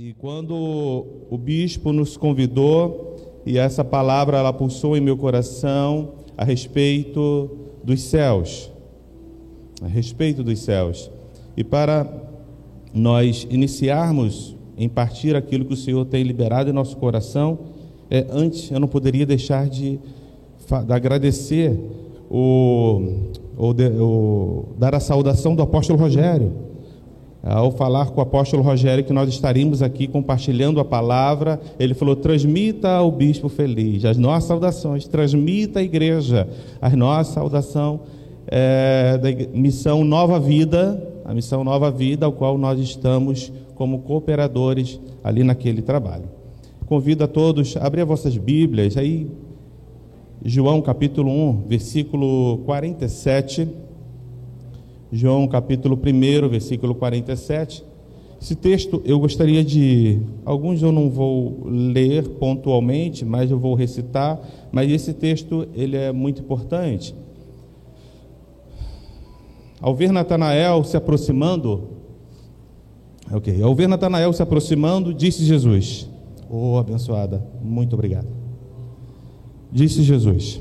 E quando o bispo nos convidou, e essa palavra ela pulsou em meu coração a respeito dos céus, a respeito dos céus. E para nós iniciarmos em partir aquilo que o Senhor tem liberado em nosso coração, é, antes eu não poderia deixar de, de agradecer o, o, dar a saudação do apóstolo Rogério ao falar com o apóstolo Rogério que nós estaríamos aqui compartilhando a palavra, ele falou: transmita ao bispo feliz as nossas saudações, transmita à igreja a nossa saudação é, da missão Nova Vida, a missão Nova Vida, ao qual nós estamos como cooperadores ali naquele trabalho. Convido a todos a abrir vossas Bíblias, aí, João capítulo 1, versículo 47. João capítulo 1, versículo 47. Esse texto eu gostaria de. Alguns eu não vou ler pontualmente, mas eu vou recitar. Mas esse texto ele é muito importante. Ao ver Natanael se aproximando, ok, ao ver Natanael se aproximando, disse Jesus: Oh, abençoada, muito obrigado. Disse Jesus: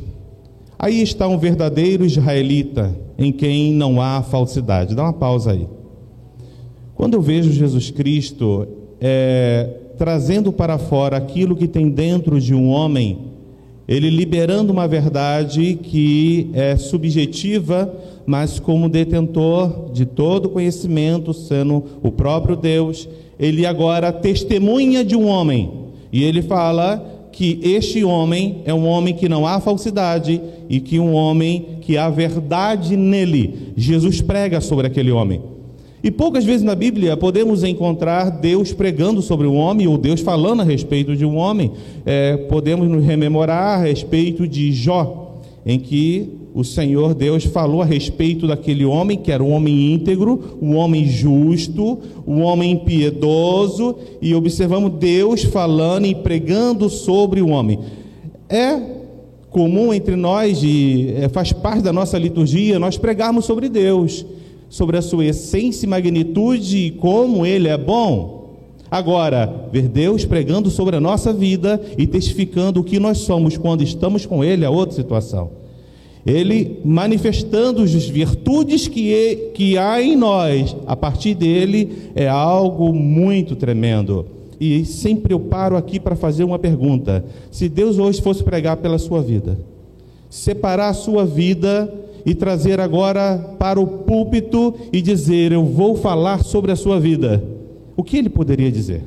Aí está um verdadeiro israelita em quem não há falsidade. Dá uma pausa aí. Quando eu vejo Jesus Cristo é, trazendo para fora aquilo que tem dentro de um homem, ele liberando uma verdade que é subjetiva, mas como detentor de todo conhecimento, sendo o próprio Deus, ele agora testemunha de um homem. E ele fala que este homem é um homem que não há falsidade e que um homem que há verdade nele. Jesus prega sobre aquele homem. E poucas vezes na Bíblia podemos encontrar Deus pregando sobre um homem ou Deus falando a respeito de um homem. É, podemos nos rememorar a respeito de Jó, em que o Senhor Deus falou a respeito daquele homem que era um homem íntegro, um homem justo, um homem piedoso, e observamos Deus falando e pregando sobre o homem. É comum entre nós, e é, faz parte da nossa liturgia, nós pregarmos sobre Deus, sobre a sua essência e magnitude e como Ele é bom. Agora, ver Deus pregando sobre a nossa vida e testificando o que nós somos quando estamos com Ele é outra situação ele manifestando as virtudes que, que há em nós, a partir dele, é algo muito tremendo. E sempre eu paro aqui para fazer uma pergunta: se Deus hoje fosse pregar pela sua vida, separar a sua vida e trazer agora para o púlpito e dizer, eu vou falar sobre a sua vida, o que ele poderia dizer?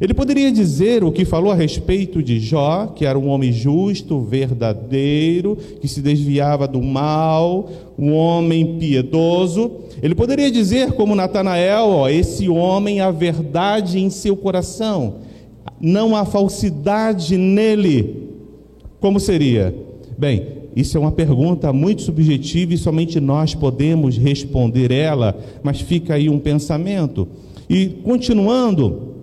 Ele poderia dizer o que falou a respeito de Jó, que era um homem justo, verdadeiro, que se desviava do mal, um homem piedoso. Ele poderia dizer, como Natanael, ó, esse homem há verdade em seu coração, não há falsidade nele. Como seria? Bem, isso é uma pergunta muito subjetiva e somente nós podemos responder ela, mas fica aí um pensamento. E continuando,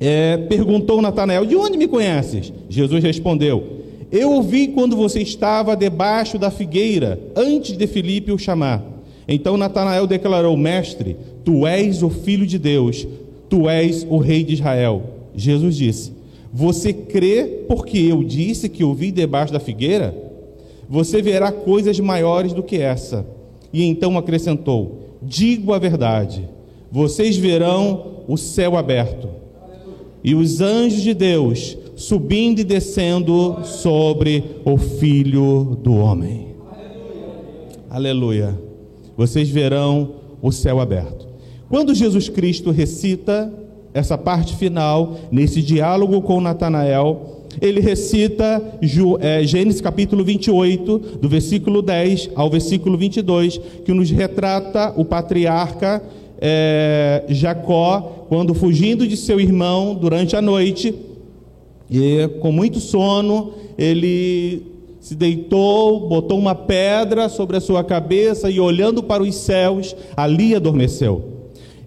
é, perguntou Natanael: De onde me conheces? Jesus respondeu: Eu ouvi quando você estava debaixo da figueira, antes de Filipe o chamar. Então Natanael declarou: Mestre, tu és o filho de Deus, tu és o rei de Israel. Jesus disse: Você crê porque eu disse que ouvi debaixo da figueira? Você verá coisas maiores do que essa. E então acrescentou: Digo a verdade, vocês verão o céu aberto e os anjos de Deus subindo e descendo sobre o Filho do Homem. Aleluia. Aleluia. Vocês verão o céu aberto. Quando Jesus Cristo recita essa parte final, nesse diálogo com Natanael, ele recita é, Gênesis capítulo 28, do versículo 10 ao versículo 22, que nos retrata o patriarca é, Jacó, quando fugindo de seu irmão durante a noite, e com muito sono, ele se deitou, botou uma pedra sobre a sua cabeça e olhando para os céus, ali adormeceu.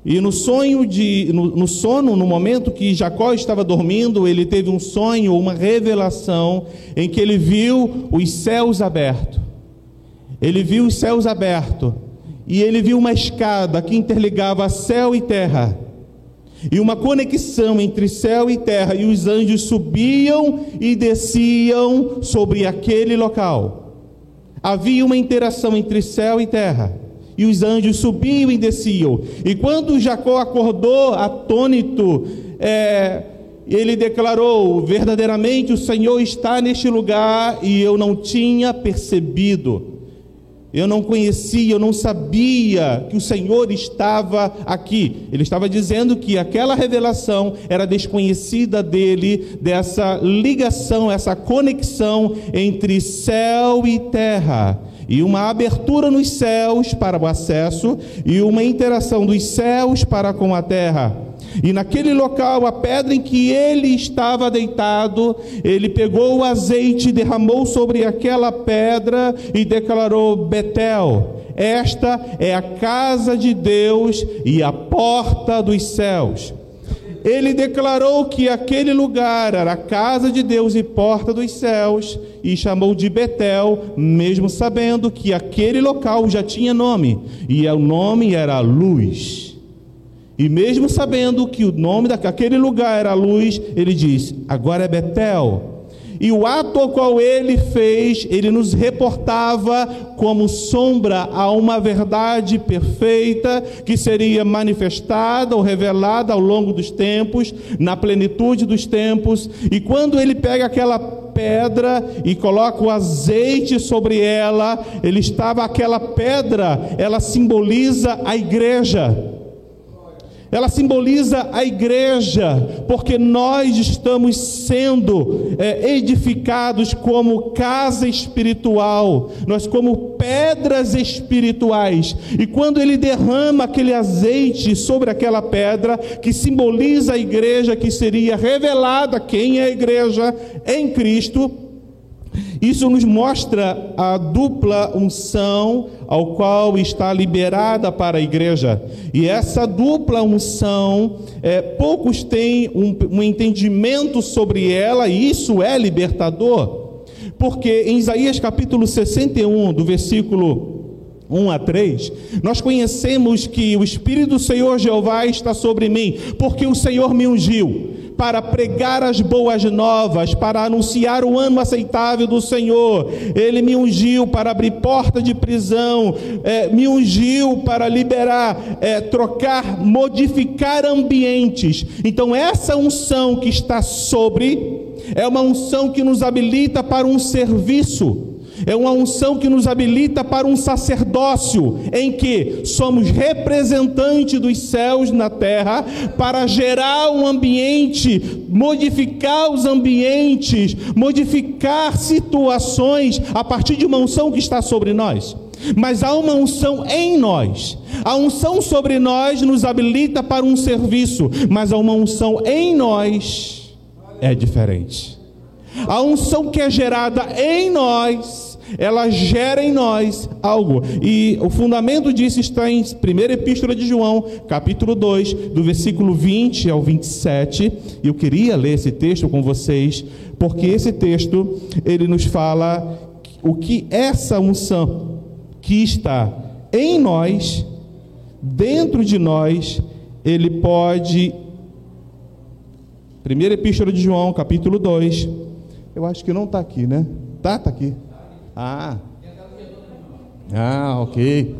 E no sonho de, no, no, sono, no momento que Jacó estava dormindo, ele teve um sonho, uma revelação, em que ele viu os céus abertos. Ele viu os céus abertos e ele viu uma escada que interligava céu e terra. e uma conexão entre céu e terra, e os anjos subiam e desciam sobre aquele local. Havia uma interação entre céu e terra, e os anjos subiam e desciam. E quando Jacó acordou atônito, é, ele declarou: verdadeiramente o Senhor está neste lugar e eu não tinha percebido. Eu não conhecia, eu não sabia que o Senhor estava aqui. Ele estava dizendo que aquela revelação era desconhecida dele, dessa ligação, essa conexão entre céu e terra. E uma abertura nos céus para o acesso e uma interação dos céus para com a terra. E naquele local, a pedra em que ele estava deitado, ele pegou o azeite, derramou sobre aquela pedra e declarou: Betel, esta é a casa de Deus e a porta dos céus. Ele declarou que aquele lugar era a casa de Deus e porta dos céus, e chamou de Betel, mesmo sabendo que aquele local já tinha nome, e o nome era Luz. E mesmo sabendo que o nome daquele lugar era luz, ele diz: agora é Betel. E o ato ao qual ele fez, ele nos reportava como sombra a uma verdade perfeita que seria manifestada ou revelada ao longo dos tempos, na plenitude dos tempos. E quando ele pega aquela pedra e coloca o azeite sobre ela, ele estava aquela pedra, ela simboliza a igreja ela simboliza a igreja, porque nós estamos sendo é, edificados como casa espiritual, nós como pedras espirituais. E quando ele derrama aquele azeite sobre aquela pedra, que simboliza a igreja, que seria revelada quem é a igreja em Cristo, isso nos mostra a dupla unção ao qual está liberada para a igreja. E essa dupla unção, é, poucos têm um, um entendimento sobre ela, e isso é libertador. Porque em Isaías capítulo 61, do versículo 1 a 3, nós conhecemos que o Espírito do Senhor Jeová está sobre mim, porque o Senhor me ungiu para pregar as boas novas, para anunciar o ano aceitável do Senhor. Ele me ungiu para abrir porta de prisão, é, me ungiu para liberar, é, trocar, modificar ambientes. Então, essa unção que está sobre é uma unção que nos habilita para um serviço é uma unção que nos habilita para um sacerdócio, em que somos representantes dos céus na terra, para gerar um ambiente, modificar os ambientes, modificar situações a partir de uma unção que está sobre nós. Mas há uma unção em nós. A unção sobre nós nos habilita para um serviço, mas há uma unção em nós é diferente. A unção que é gerada em nós ela gera em nós algo. E o fundamento disso está em 1 Epístola de João, capítulo 2, do versículo 20 ao 27. E eu queria ler esse texto com vocês, porque esse texto ele nos fala o que essa unção que está em nós, dentro de nós, ele pode. 1 Epístola de João, capítulo 2. Eu acho que não está aqui, né? Tá, está aqui. Ah. Ah, ok.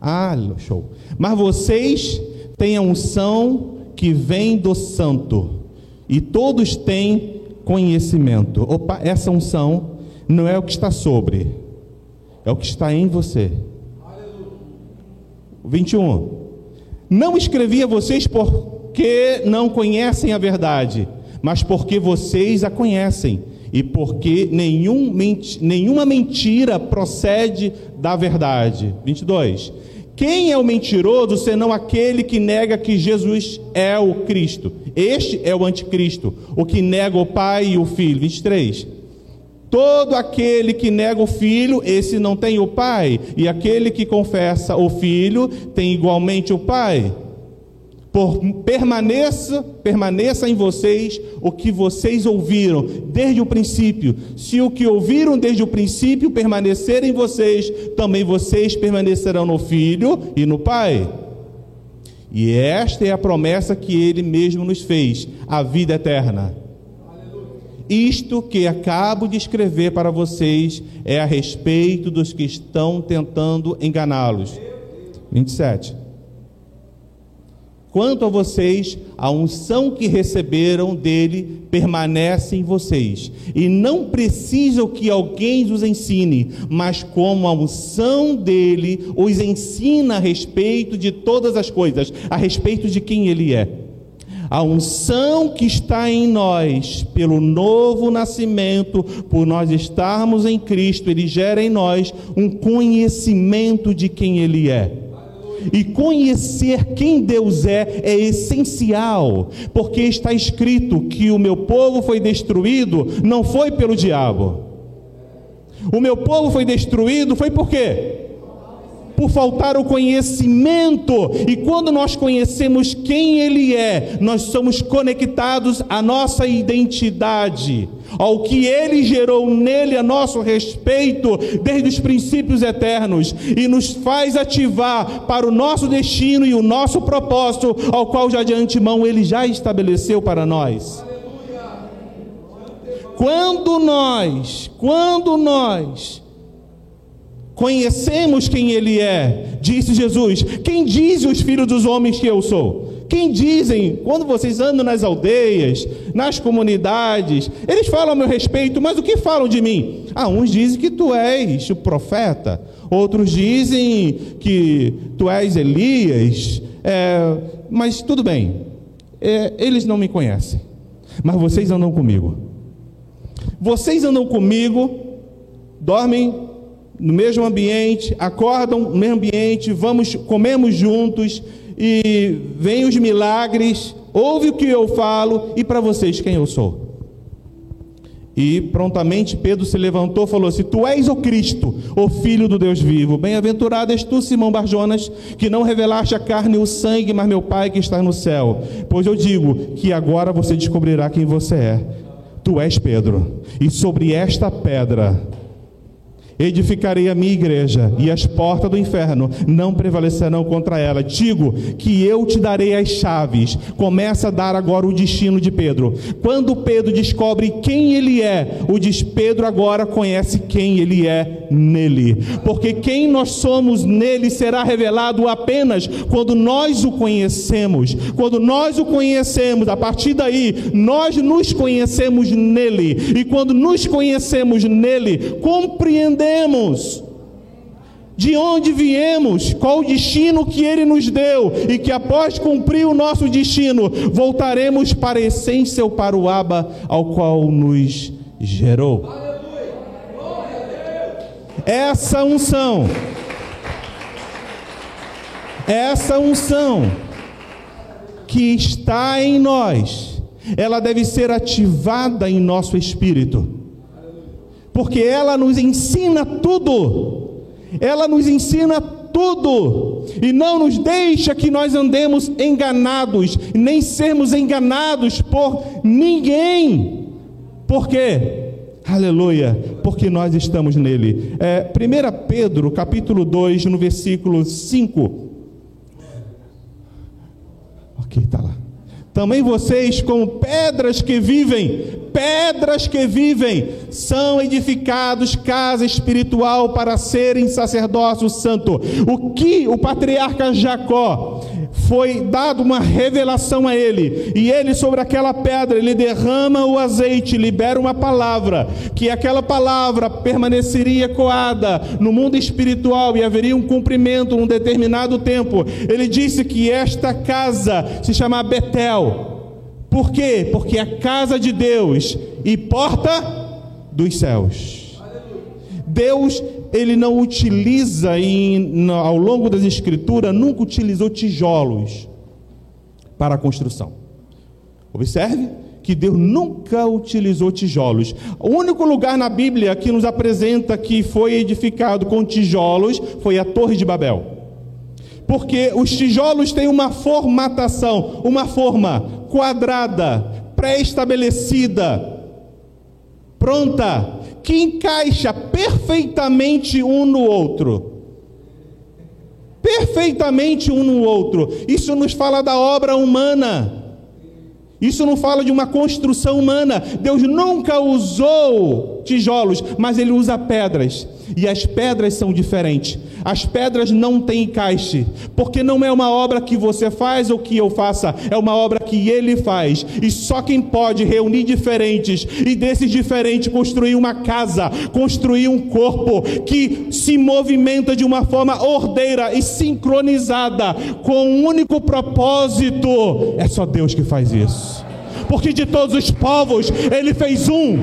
Ah, show. Mas vocês têm a unção que vem do santo. E todos têm conhecimento. Opa, essa unção não é o que está sobre, é o que está em você. 21. Não escrevi a vocês porque não conhecem a verdade, mas porque vocês a conhecem e porque nenhum, nenhuma mentira procede da verdade. 22. Quem é o mentiroso senão aquele que nega que Jesus é o Cristo? Este é o anticristo, o que nega o Pai e o Filho. 23. Todo aquele que nega o filho, esse não tem o pai, e aquele que confessa o filho tem igualmente o pai. Por, permaneça, permaneça em vocês o que vocês ouviram desde o princípio. Se o que ouviram desde o princípio permanecer em vocês, também vocês permanecerão no Filho e no Pai. E esta é a promessa que ele mesmo nos fez: a vida eterna. Isto que acabo de escrever para vocês é a respeito dos que estão tentando enganá-los. 27. Quanto a vocês, a unção que receberam dele permanece em vocês, e não precisam que alguém os ensine, mas como a unção dele os ensina a respeito de todas as coisas, a respeito de quem ele é. A unção que está em nós, pelo novo nascimento, por nós estarmos em Cristo, ele gera em nós um conhecimento de quem ele é. E conhecer quem Deus é é essencial, porque está escrito que o meu povo foi destruído não foi pelo diabo. O meu povo foi destruído foi por quê? Por faltar o conhecimento. E quando nós conhecemos quem Ele é, nós somos conectados à nossa identidade ao que ele gerou nele a nosso respeito desde os princípios eternos e nos faz ativar para o nosso destino e o nosso propósito, ao qual já de antemão ele já estabeleceu para nós. Quando nós, quando nós conhecemos quem ele é, disse Jesus: Quem diz os filhos dos homens que eu sou? Quem dizem, quando vocês andam nas aldeias, nas comunidades, eles falam a meu respeito, mas o que falam de mim? Ah, uns dizem que tu és o profeta, outros dizem que tu és Elias, é, mas tudo bem, é, eles não me conhecem, mas vocês andam comigo. Vocês andam comigo, dormem no mesmo ambiente, acordam no mesmo ambiente, vamos, comemos juntos, e vem os milagres, ouve o que eu falo e para vocês quem eu sou. E prontamente Pedro se levantou e falou: Se tu és o Cristo, o Filho do Deus vivo, bem-aventurado és tu, Simão Barjonas, que não revelaste a carne e o sangue, mas meu Pai que está no céu. Pois eu digo que agora você descobrirá quem você é. Tu és Pedro, e sobre esta pedra Edificarei a minha igreja, e as portas do inferno não prevalecerão contra ela. Digo que eu te darei as chaves. Começa a dar agora o destino de Pedro. Quando Pedro descobre quem ele é, o diz Pedro agora conhece quem ele é nele. Porque quem nós somos nele será revelado apenas quando nós o conhecemos. Quando nós o conhecemos, a partir daí, nós nos conhecemos nele. E quando nos conhecemos nele, compreendemos de onde viemos, qual o destino que Ele nos deu, e que após cumprir o nosso destino, voltaremos para a essência ou para o Abba ao qual nos gerou. Essa unção, essa unção que está em nós, ela deve ser ativada em nosso espírito porque ela nos ensina tudo. Ela nos ensina tudo e não nos deixa que nós andemos enganados, nem sermos enganados por ninguém. Por quê? Aleluia, porque nós estamos nele. É, 1 Pedro, capítulo 2, no versículo 5. Ok, está lá. Também vocês, como pedras que vivem, pedras que vivem, são edificados casa espiritual para serem sacerdócio santo. O que o patriarca Jacó foi dado uma revelação a ele, e ele sobre aquela pedra, ele derrama o azeite, libera uma palavra, que aquela palavra permaneceria coada no mundo espiritual e haveria um cumprimento num determinado tempo. Ele disse que esta casa se chama Betel. Por quê? Porque é casa de Deus e porta dos céus. Deus ele não utiliza em, ao longo das escrituras, nunca utilizou tijolos para a construção. Observe que Deus nunca utilizou tijolos. O único lugar na Bíblia que nos apresenta que foi edificado com tijolos foi a Torre de Babel. Porque os tijolos têm uma formatação, uma forma quadrada, pré-estabelecida, pronta que encaixa perfeitamente um no outro. perfeitamente um no outro. Isso nos fala da obra humana. Isso não fala de uma construção humana. Deus nunca usou tijolos, mas Ele usa pedras. E as pedras são diferentes. As pedras não têm encaixe, porque não é uma obra que você faz ou que eu faça, é uma obra que Ele faz. E só quem pode reunir diferentes e desses diferentes construir uma casa, construir um corpo que se movimenta de uma forma ordeira e sincronizada com um único propósito. É só Deus que faz isso. Porque de todos os povos Ele fez um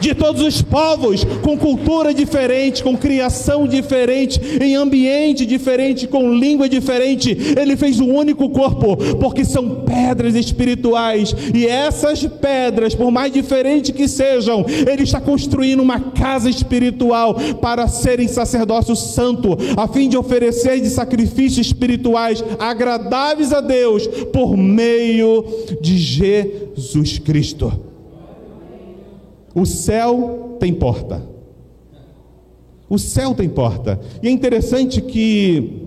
de todos os povos, com cultura diferente, com criação diferente, em ambiente diferente, com língua diferente. Ele fez um único corpo, porque são pedras espirituais, e essas pedras, por mais diferentes que sejam, ele está construindo uma casa espiritual para serem sacerdócio santo, a fim de oferecer de sacrifícios espirituais agradáveis a Deus por meio de Jesus Cristo. O céu tem porta. O céu tem porta. E é interessante que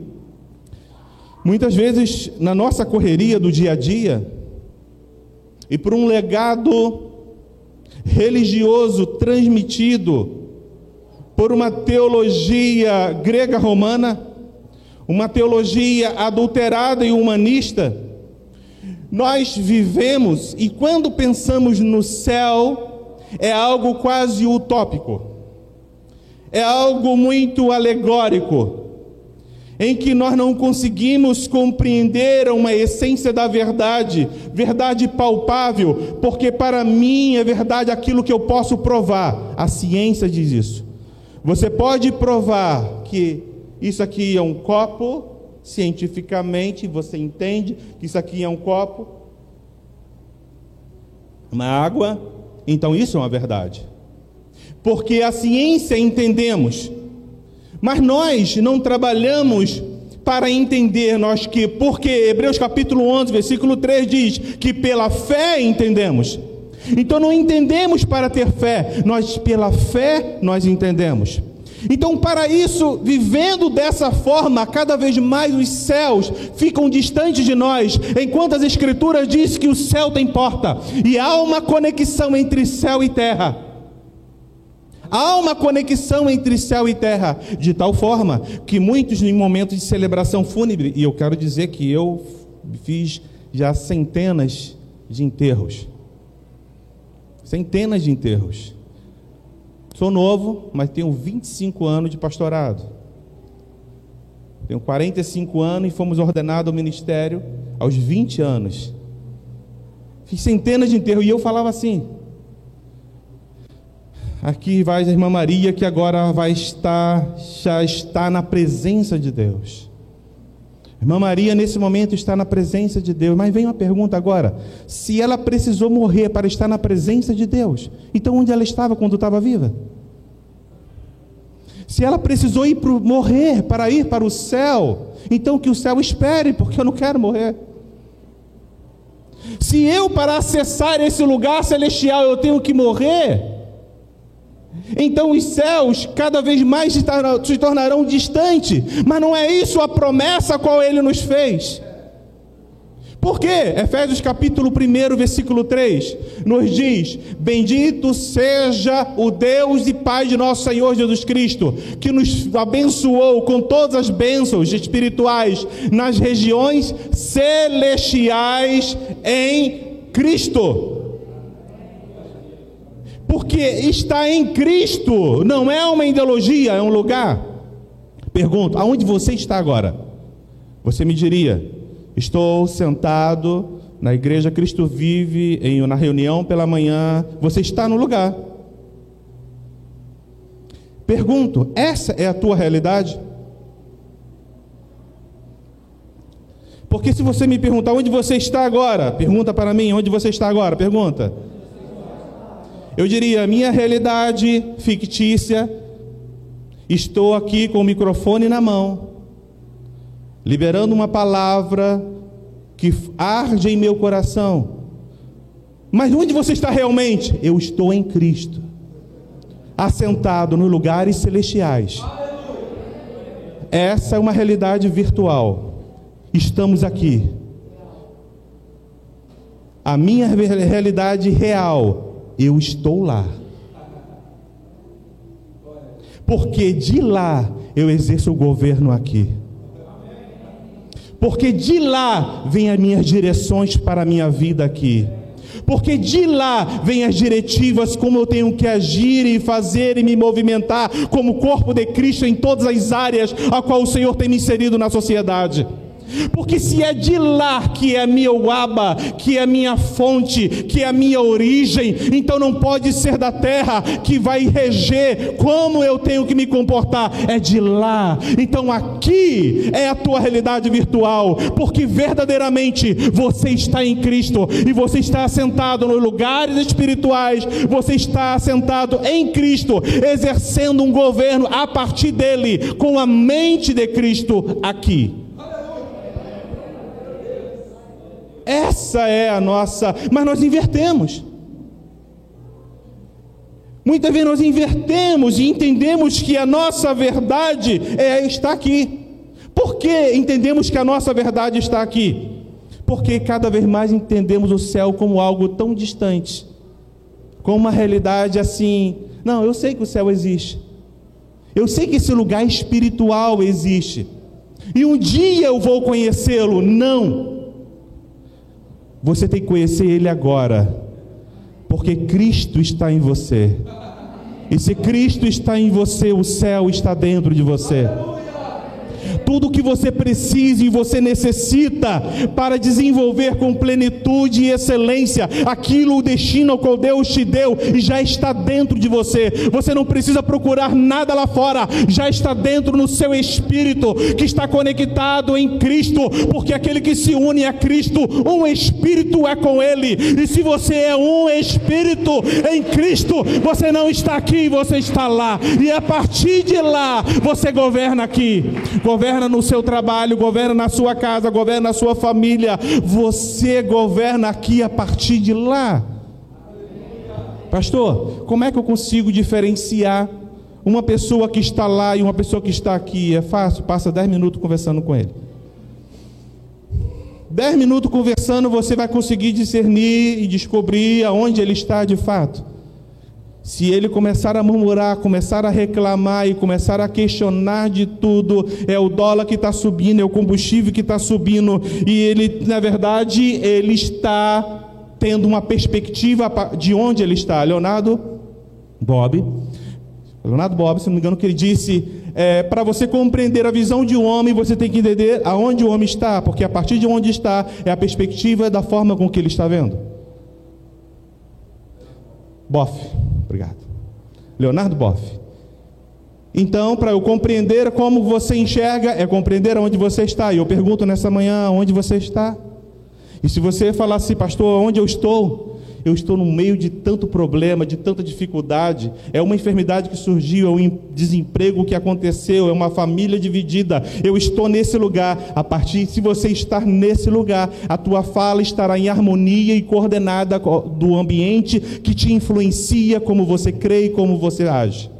muitas vezes na nossa correria do dia a dia e por um legado religioso transmitido por uma teologia grega romana, uma teologia adulterada e humanista, nós vivemos e quando pensamos no céu, é algo quase utópico, é algo muito alegórico, em que nós não conseguimos compreender uma essência da verdade, verdade palpável, porque para mim é verdade aquilo que eu posso provar. A ciência diz isso. Você pode provar que isso aqui é um copo, cientificamente você entende que isso aqui é um copo, uma água, então isso é uma verdade. Porque a ciência entendemos, mas nós não trabalhamos para entender nós que, porque Hebreus capítulo 11, versículo 3 diz que pela fé entendemos. Então não entendemos para ter fé, nós pela fé nós entendemos. Então, para isso, vivendo dessa forma, cada vez mais os céus ficam distantes de nós, enquanto as Escrituras dizem que o céu tem porta, e há uma conexão entre céu e terra. Há uma conexão entre céu e terra, de tal forma que muitos, em momentos de celebração fúnebre, e eu quero dizer que eu fiz já centenas de enterros centenas de enterros Sou novo, mas tenho 25 anos de pastorado. Tenho 45 anos e fomos ordenados ao ministério aos 20 anos. Fiz centenas de enterros e eu falava assim: Aqui vai a irmã Maria que agora vai estar, já está na presença de Deus. Irmã Maria, nesse momento, está na presença de Deus. Mas vem uma pergunta agora: se ela precisou morrer para estar na presença de Deus, então onde ela estava quando estava viva? Se ela precisou ir pro, morrer para ir para o céu, então que o céu espere, porque eu não quero morrer. Se eu, para acessar esse lugar celestial, eu tenho que morrer, então os céus cada vez mais se tornarão distantes, mas não é isso a promessa a qual ele nos fez. Por quê? Efésios capítulo 1, versículo 3, nos diz: Bendito seja o Deus e Pai de nosso Senhor Jesus Cristo, que nos abençoou com todas as bênçãos espirituais nas regiões celestiais em Cristo. Porque está em Cristo, não é uma ideologia, é um lugar. Pergunto, aonde você está agora? Você me diria, Estou sentado na igreja Cristo Vive, em, na reunião pela manhã. Você está no lugar. Pergunto: essa é a tua realidade? Porque se você me perguntar onde você está agora, pergunta para mim, onde você está agora? Pergunta. Eu diria, minha realidade fictícia, estou aqui com o microfone na mão, liberando uma palavra que arde em meu coração. Mas onde você está realmente? Eu estou em Cristo, assentado nos lugares celestiais. essa é uma realidade virtual. Estamos aqui. A minha realidade real, eu estou lá. Porque de lá eu exerço o governo aqui. Porque de lá vêm as minhas direções para a minha vida aqui porque de lá vêm as diretivas como eu tenho que agir e fazer e me movimentar como corpo de Cristo em todas as áreas a qual o Senhor tem me inserido na sociedade. Porque se é de lá que é a minha que é a minha fonte, que é a minha origem, então não pode ser da terra que vai reger como eu tenho que me comportar, é de lá. Então aqui é a tua realidade virtual, porque verdadeiramente você está em Cristo e você está assentado nos lugares espirituais, você está assentado em Cristo, exercendo um governo a partir dele, com a mente de Cristo aqui. Essa é a nossa. Mas nós invertemos. Muitas vezes nós invertemos e entendemos que a nossa verdade é, está aqui. Por que entendemos que a nossa verdade está aqui? Porque cada vez mais entendemos o céu como algo tão distante, como uma realidade assim. Não, eu sei que o céu existe. Eu sei que esse lugar espiritual existe. E um dia eu vou conhecê-lo. Não. Você tem que conhecer Ele agora, porque Cristo está em você. E se Cristo está em você, o céu está dentro de você tudo o que você precisa e você necessita para desenvolver com plenitude e excelência aquilo, o destino ao qual Deus te deu e já está dentro de você. Você não precisa procurar nada lá fora, já está dentro no seu espírito que está conectado em Cristo, porque aquele que se une a Cristo, um espírito é com Ele. E se você é um espírito em Cristo, você não está aqui, você está lá. E a partir de lá, você governa aqui. Governa governa no seu trabalho, governa na sua casa, governa na sua família. Você governa aqui a partir de lá. Pastor, como é que eu consigo diferenciar uma pessoa que está lá e uma pessoa que está aqui? É fácil, passa 10 minutos conversando com ele. 10 minutos conversando, você vai conseguir discernir e descobrir aonde ele está de fato. Se ele começar a murmurar, começar a reclamar e começar a questionar de tudo, é o dólar que está subindo, é o combustível que está subindo, e ele, na verdade, ele está tendo uma perspectiva de onde ele está. Leonardo Bob, Leonardo Bob, se não me engano, que ele disse: é, para você compreender a visão de um homem, você tem que entender aonde o homem está, porque a partir de onde está é a perspectiva da forma com que ele está vendo. Boff. Obrigado. Leonardo Boff. Então, para eu compreender como você enxerga, é compreender onde você está. E eu pergunto nessa manhã, onde você está? E se você falar assim, pastor, onde eu estou? Eu estou no meio de tanto problema, de tanta dificuldade, é uma enfermidade que surgiu, é um desemprego que aconteceu, é uma família dividida. Eu estou nesse lugar. A partir se você estar nesse lugar, a tua fala estará em harmonia e coordenada do ambiente que te influencia como você crê e como você age.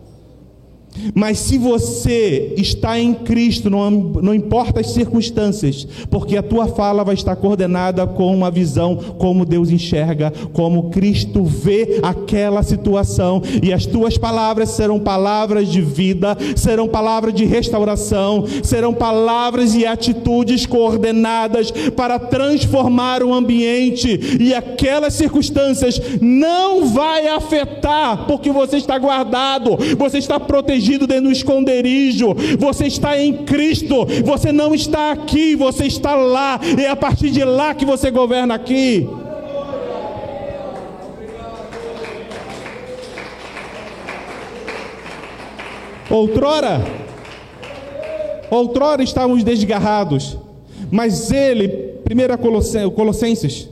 Mas se você está em Cristo, não, não importa as circunstâncias, porque a tua fala vai estar coordenada com uma visão, como Deus enxerga, como Cristo vê aquela situação, e as tuas palavras serão palavras de vida, serão palavras de restauração, serão palavras e atitudes coordenadas para transformar o ambiente, e aquelas circunstâncias não vai afetar, porque você está guardado, você está protegido protegido dentro do esconderijo. Você está em Cristo. Você não está aqui, você está lá. E é a partir de lá que você governa aqui. Outrora, outrora estávamos desgarrados, mas ele, 1 Colossenses,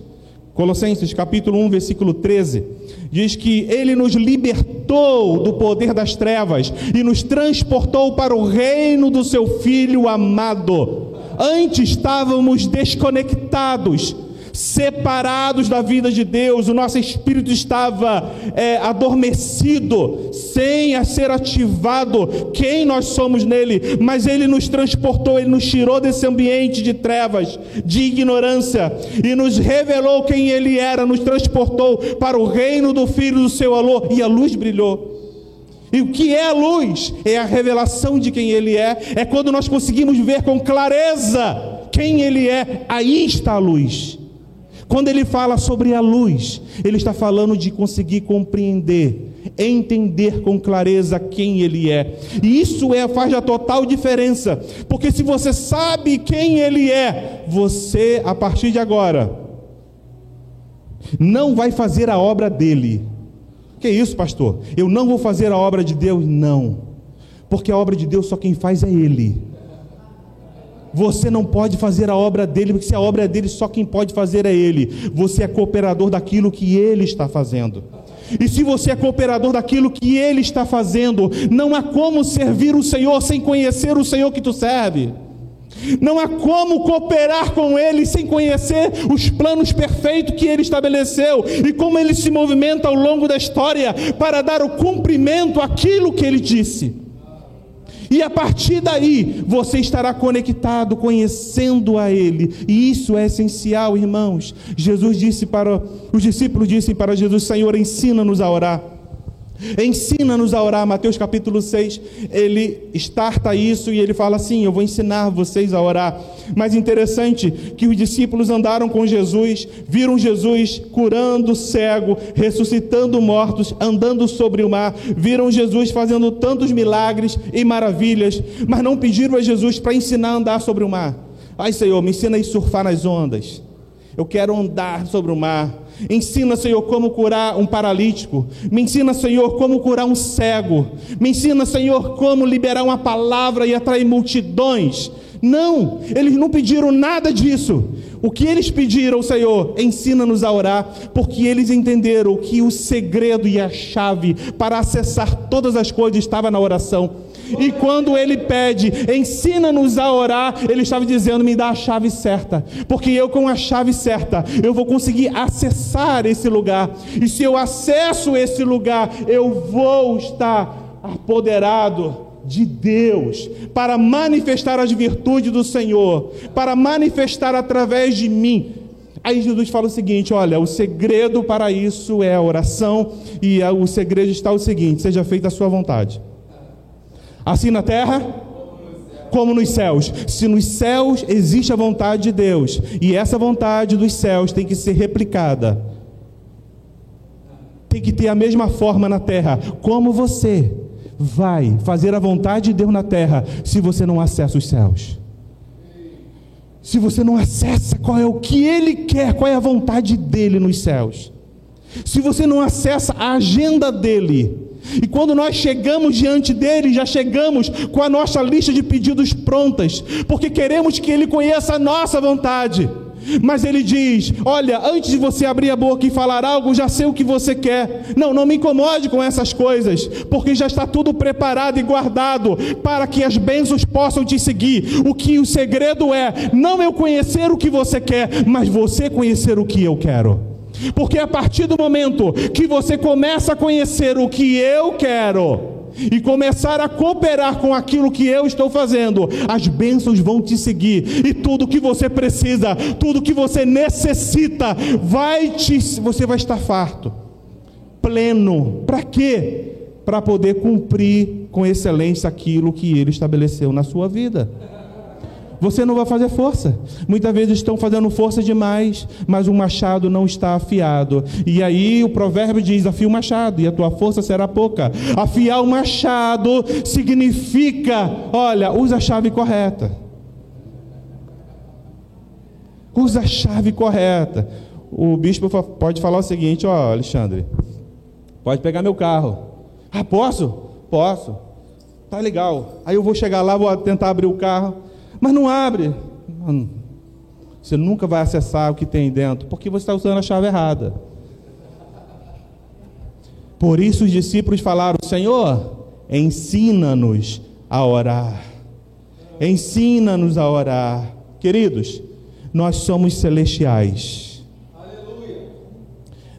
Colossenses capítulo 1, versículo 13, diz que ele nos libertou do poder das trevas e nos transportou para o reino do seu filho amado. Antes estávamos desconectados, separados da vida de Deus, o nosso espírito estava é, adormecido, sem a ser ativado quem nós somos nele, mas ele nos transportou, ele nos tirou desse ambiente de trevas, de ignorância e nos revelou quem ele era, nos transportou para o reino do Filho do seu alô e a luz brilhou. E o que é a luz? É a revelação de quem Ele é. É quando nós conseguimos ver com clareza quem Ele é. Aí está a luz. Quando Ele fala sobre a luz, Ele está falando de conseguir compreender, entender com clareza quem Ele é. E isso é, faz a total diferença. Porque se você sabe quem Ele é, você, a partir de agora, não vai fazer a obra dele que isso, pastor? Eu não vou fazer a obra de Deus? Não. Porque a obra de Deus só quem faz é Ele. Você não pode fazer a obra dele, porque se a obra é dele, só quem pode fazer é ele. Você é cooperador daquilo que ele está fazendo. E se você é cooperador daquilo que ele está fazendo, não há como servir o Senhor sem conhecer o Senhor que tu serve. Não há como cooperar com Ele sem conhecer os planos perfeitos que Ele estabeleceu e como Ele se movimenta ao longo da história para dar o cumprimento àquilo que Ele disse. E a partir daí você estará conectado, conhecendo a Ele, e isso é essencial, irmãos. Jesus disse para os discípulos disse para Jesus: Senhor, ensina-nos a orar. Ensina-nos a orar, Mateus capítulo 6, ele starta isso e ele fala assim: Eu vou ensinar vocês a orar. Mas interessante que os discípulos andaram com Jesus, viram Jesus curando cego, ressuscitando mortos, andando sobre o mar, viram Jesus fazendo tantos milagres e maravilhas, mas não pediram a Jesus para ensinar a andar sobre o mar. Ai, Senhor, me ensina a surfar nas ondas. Eu quero andar sobre o mar. Ensina, Senhor, como curar um paralítico. Me ensina, Senhor, como curar um cego. Me ensina, Senhor, como liberar uma palavra e atrair multidões. Não, eles não pediram nada disso. O que eles pediram, Senhor, ensina-nos a orar, porque eles entenderam que o segredo e a chave para acessar todas as coisas estava na oração. E quando ele pede, ensina-nos a orar, ele estava dizendo: me dá a chave certa, porque eu com a chave certa eu vou conseguir acessar esse lugar. E se eu acesso esse lugar, eu vou estar apoderado de Deus, para manifestar as virtudes do Senhor, para manifestar através de mim. Aí Jesus fala o seguinte: olha, o segredo para isso é a oração, e o segredo está o seguinte: seja feita a sua vontade assim na terra como nos céus. Se nos céus existe a vontade de Deus, e essa vontade dos céus tem que ser replicada, tem que ter a mesma forma na terra, como você vai fazer a vontade de Deus na terra se você não acessa os céus? Se você não acessa qual é o que Ele quer, qual é a vontade dele nos céus? Se você não acessa a agenda dele, e quando nós chegamos diante dele, já chegamos com a nossa lista de pedidos prontas, porque queremos que ele conheça a nossa vontade. Mas ele diz: Olha, antes de você abrir a boca e falar algo, já sei o que você quer. Não, não me incomode com essas coisas, porque já está tudo preparado e guardado para que as bênçãos possam te seguir. O que o segredo é não eu conhecer o que você quer, mas você conhecer o que eu quero. Porque a partir do momento que você começa a conhecer o que eu quero, e começar a cooperar com aquilo que eu estou fazendo, as bênçãos vão te seguir, e tudo que você precisa, tudo que você necessita, vai te, você vai estar farto, pleno. Para quê? Para poder cumprir com excelência aquilo que ele estabeleceu na sua vida você não vai fazer força. Muitas vezes estão fazendo força demais, mas o machado não está afiado. E aí o provérbio diz: afia o machado, e a tua força será pouca. Afiar o machado significa, olha, usa a chave correta. Usa a chave correta. O bispo pode falar o seguinte: ó, Alexandre, pode pegar meu carro. Ah, posso? Posso. Tá legal. Aí eu vou chegar lá, vou tentar abrir o carro. Mas não abre. Você nunca vai acessar o que tem dentro, porque você está usando a chave errada. Por isso os discípulos falaram: Senhor, ensina-nos a orar. Ensina-nos a orar. Queridos, nós somos celestiais.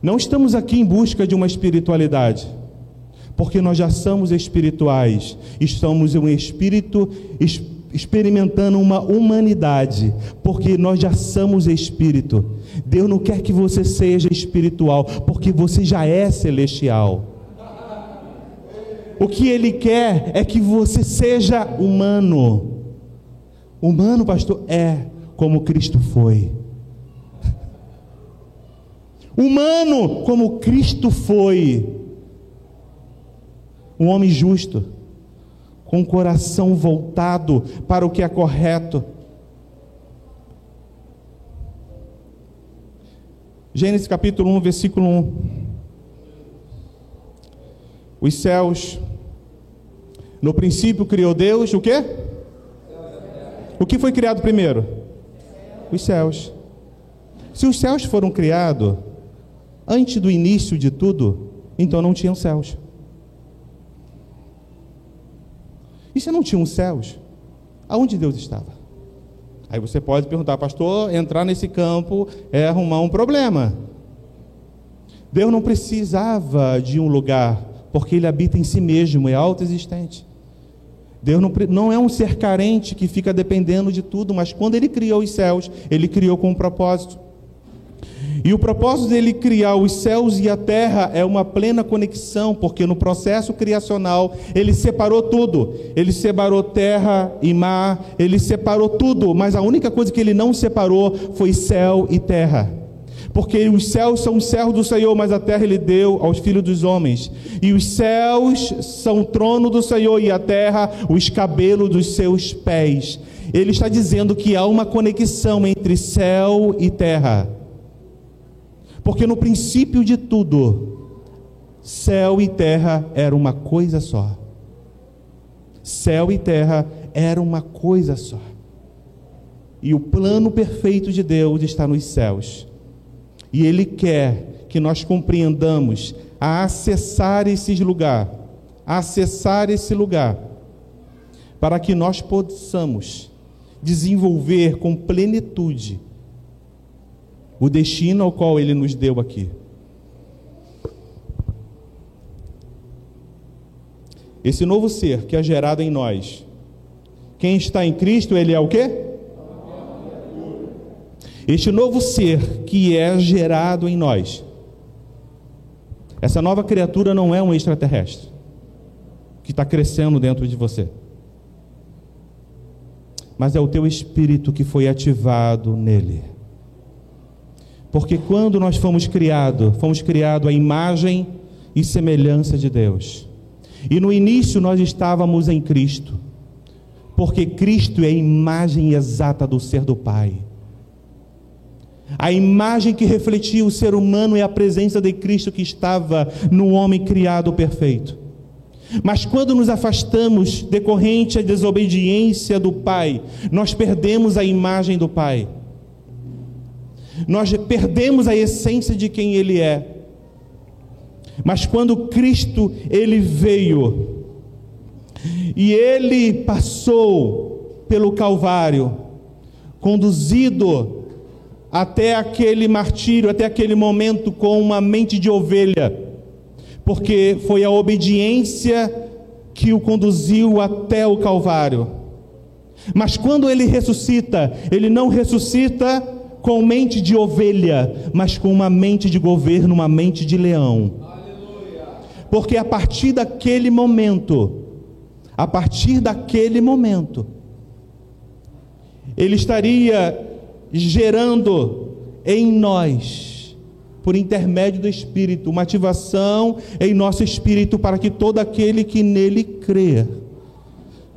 Não estamos aqui em busca de uma espiritualidade, porque nós já somos espirituais, estamos em um espírito experimentando uma humanidade, porque nós já somos espírito. Deus não quer que você seja espiritual, porque você já é celestial. O que Ele quer é que você seja humano. Humano, pastor, é como Cristo foi. Humano como Cristo foi. Um homem justo, com o coração voltado para o que é correto. Gênesis capítulo 1, versículo 1. Os céus. No princípio criou Deus o quê? O que foi criado primeiro? Os céus. Se os céus foram criados antes do início de tudo, então não tinham céus. E se não tinham céus, aonde Deus estava? Aí você pode perguntar, pastor, entrar nesse campo é arrumar um problema. Deus não precisava de um lugar, porque Ele habita em si mesmo, é autoexistente. Deus não, não é um ser carente que fica dependendo de tudo, mas quando Ele criou os céus, Ele criou com um propósito. E o propósito dele criar os céus e a terra é uma plena conexão, porque no processo criacional ele separou tudo. Ele separou terra e mar, ele separou tudo, mas a única coisa que ele não separou foi céu e terra. Porque os céus são os céus do Senhor, mas a terra ele deu aos filhos dos homens. E os céus são o trono do Senhor e a terra os cabelos dos seus pés. Ele está dizendo que há uma conexão entre céu e terra. Porque no princípio de tudo, céu e terra eram uma coisa só. Céu e terra eram uma coisa só. E o plano perfeito de Deus está nos céus. E Ele quer que nós compreendamos a acessar esses lugar, acessar esse lugar, para que nós possamos desenvolver com plenitude o destino ao qual ele nos deu aqui. Esse novo ser que é gerado em nós, quem está em Cristo, ele é o quê? Este novo ser que é gerado em nós, essa nova criatura não é um extraterrestre que está crescendo dentro de você, mas é o teu espírito que foi ativado nele. Porque quando nós fomos criados, fomos criados à imagem e semelhança de Deus. E no início nós estávamos em Cristo, porque Cristo é a imagem exata do ser do Pai. A imagem que refletia o ser humano é a presença de Cristo que estava no homem criado perfeito. Mas quando nos afastamos decorrente da desobediência do Pai, nós perdemos a imagem do Pai nós perdemos a essência de quem Ele é. Mas quando Cristo ele veio e ele passou pelo Calvário, conduzido até aquele martírio, até aquele momento com uma mente de ovelha, porque foi a obediência que o conduziu até o Calvário. Mas quando ele ressuscita, ele não ressuscita com mente de ovelha, mas com uma mente de governo, uma mente de leão. Porque a partir daquele momento, a partir daquele momento, ele estaria gerando em nós, por intermédio do Espírito, uma ativação em nosso espírito para que todo aquele que nele crê,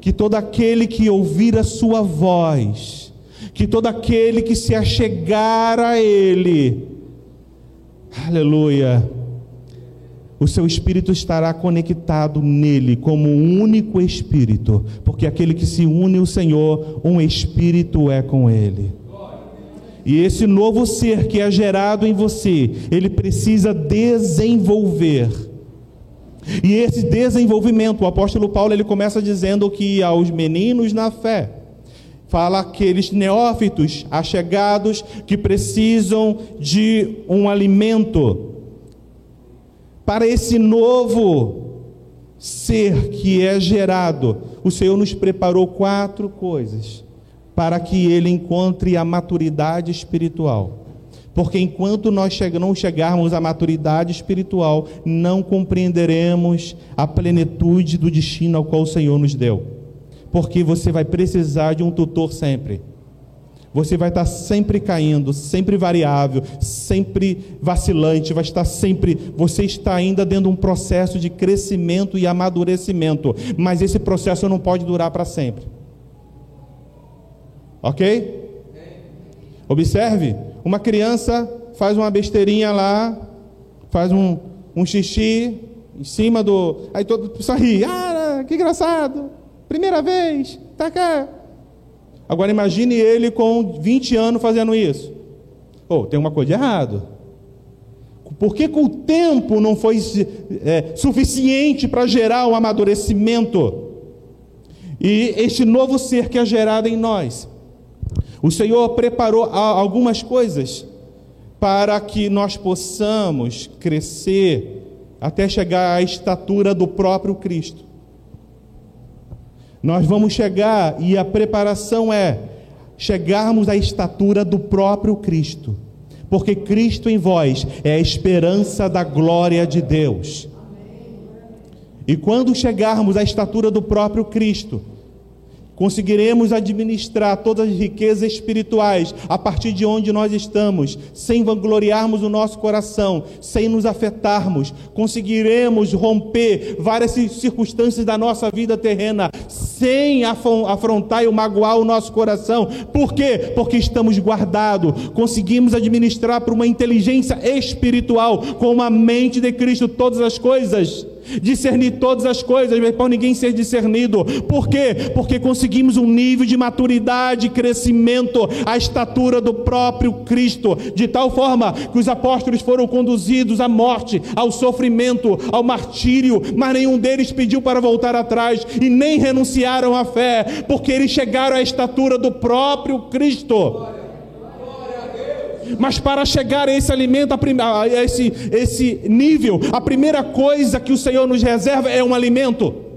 que todo aquele que ouvir a sua voz, que todo aquele que se achegar a Ele, aleluia, o seu espírito estará conectado nele como um único espírito, porque aquele que se une ao Senhor, um espírito é com ele. E esse novo ser que é gerado em você, ele precisa desenvolver. E esse desenvolvimento, o apóstolo Paulo ele começa dizendo que aos meninos na fé, fala aqueles neófitos, achegados, que precisam de um alimento. para esse novo ser que é gerado, o Senhor nos preparou quatro coisas para que ele encontre a maturidade espiritual. Porque enquanto nós não chegarmos à maturidade espiritual, não compreenderemos a plenitude do destino ao qual o Senhor nos deu. Porque você vai precisar de um tutor sempre. Você vai estar sempre caindo, sempre variável, sempre vacilante, vai estar sempre. Você está ainda dentro de um processo de crescimento e amadurecimento, mas esse processo não pode durar para sempre. Ok? Observe: uma criança faz uma besteirinha lá, faz um, um xixi em cima do. Aí todo pessoal ri. Ah, que engraçado! Primeira vez, tá cá. Agora imagine ele com 20 anos fazendo isso. Oh, tem uma coisa de errado. Por que, que o tempo não foi é, suficiente para gerar um amadurecimento? E este novo ser que é gerado em nós. O Senhor preparou algumas coisas para que nós possamos crescer até chegar à estatura do próprio Cristo. Nós vamos chegar, e a preparação é chegarmos à estatura do próprio Cristo, porque Cristo em vós é a esperança da glória de Deus. E quando chegarmos à estatura do próprio Cristo, conseguiremos administrar todas as riquezas espirituais a partir de onde nós estamos, sem vangloriarmos o nosso coração, sem nos afetarmos, conseguiremos romper várias circunstâncias da nossa vida terrena, sem afrontar e magoar o nosso coração. Por quê? Porque estamos guardados, conseguimos administrar por uma inteligência espiritual, com uma mente de Cristo todas as coisas discernir todas as coisas, para ninguém ser discernido. Por quê? Porque conseguimos um nível de maturidade, crescimento, a estatura do próprio Cristo, de tal forma que os apóstolos foram conduzidos à morte, ao sofrimento, ao martírio, mas nenhum deles pediu para voltar atrás e nem renunciaram à fé, porque eles chegaram à estatura do próprio Cristo. Mas para chegar a esse alimento, a esse, esse nível, a primeira coisa que o Senhor nos reserva é um alimento.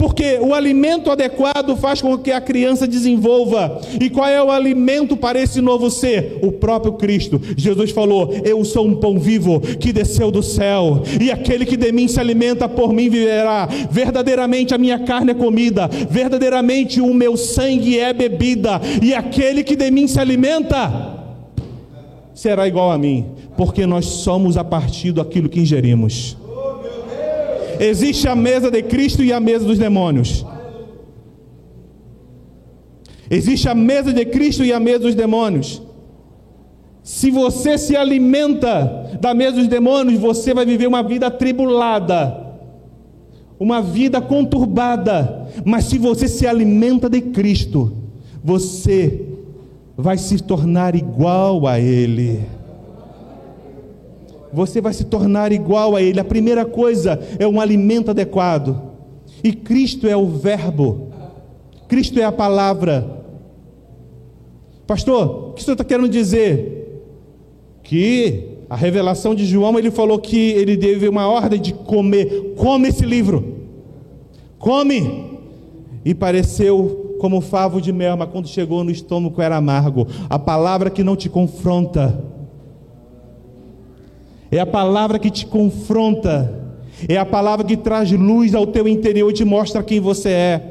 Porque o alimento adequado faz com que a criança desenvolva. E qual é o alimento para esse novo ser? O próprio Cristo. Jesus falou: Eu sou um pão vivo que desceu do céu, e aquele que de mim se alimenta por mim viverá. Verdadeiramente a minha carne é comida, verdadeiramente o meu sangue é bebida, e aquele que de mim se alimenta será igual a mim, porque nós somos a partir daquilo que ingerimos. Existe a mesa de Cristo e a mesa dos demônios. Existe a mesa de Cristo e a mesa dos demônios. Se você se alimenta da mesa dos demônios, você vai viver uma vida atribulada, uma vida conturbada. Mas se você se alimenta de Cristo, você vai se tornar igual a Ele. Você vai se tornar igual a Ele. A primeira coisa é um alimento adequado. E Cristo é o Verbo. Cristo é a palavra. Pastor, o que o senhor está querendo dizer? Que a revelação de João, ele falou que ele teve uma ordem de comer. Come esse livro. Come. E pareceu como favo de mel, mas quando chegou no estômago era amargo. A palavra que não te confronta. É a palavra que te confronta. É a palavra que traz luz ao teu interior e te mostra quem você é.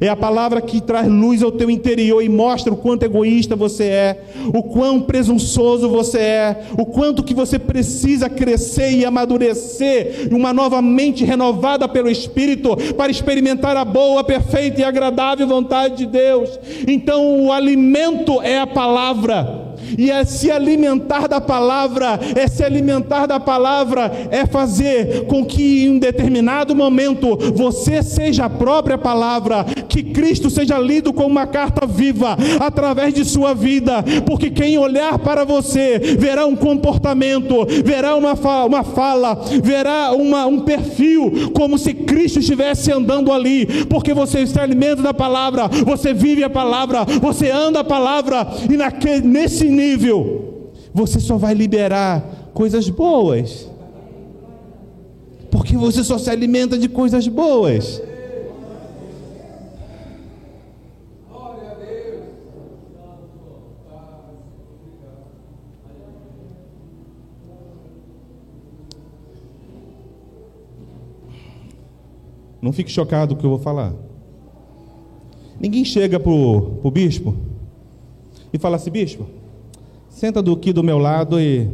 É a palavra que traz luz ao teu interior e mostra o quanto egoísta você é, o quão presunçoso você é, o quanto que você precisa crescer e amadurecer, uma nova mente renovada pelo Espírito para experimentar a boa, perfeita e agradável vontade de Deus. Então o alimento é a palavra. E é se alimentar da palavra, é se alimentar da palavra, é fazer com que em um determinado momento você seja a própria palavra, que Cristo seja lido como uma carta viva através de sua vida, porque quem olhar para você verá um comportamento, verá uma fala, uma fala verá uma, um perfil, como se Cristo estivesse andando ali, porque você se alimenta da palavra, você vive a palavra, você anda a palavra, e naquele, nesse nível, você só vai liberar coisas boas. Porque você só se alimenta de coisas boas. Não fique chocado com o que eu vou falar. Ninguém chega para o bispo e fala assim: bispo, senta do aqui do meu lado e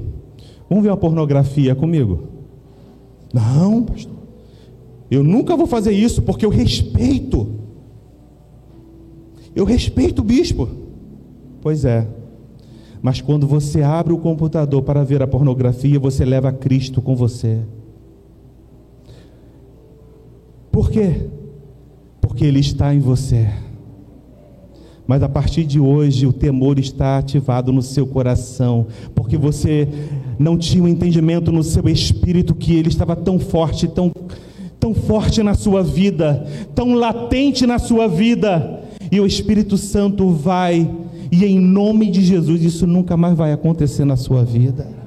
vamos ver uma pornografia comigo. Não, pastor. Eu nunca vou fazer isso porque eu respeito. Eu respeito o bispo. Pois é. Mas quando você abre o computador para ver a pornografia, você leva Cristo com você. Por quê? Porque Ele está em você. Mas a partir de hoje o temor está ativado no seu coração, porque você não tinha o um entendimento no seu espírito que ele estava tão forte, tão, tão forte na sua vida, tão latente na sua vida, e o Espírito Santo vai, e em nome de Jesus isso nunca mais vai acontecer na sua vida.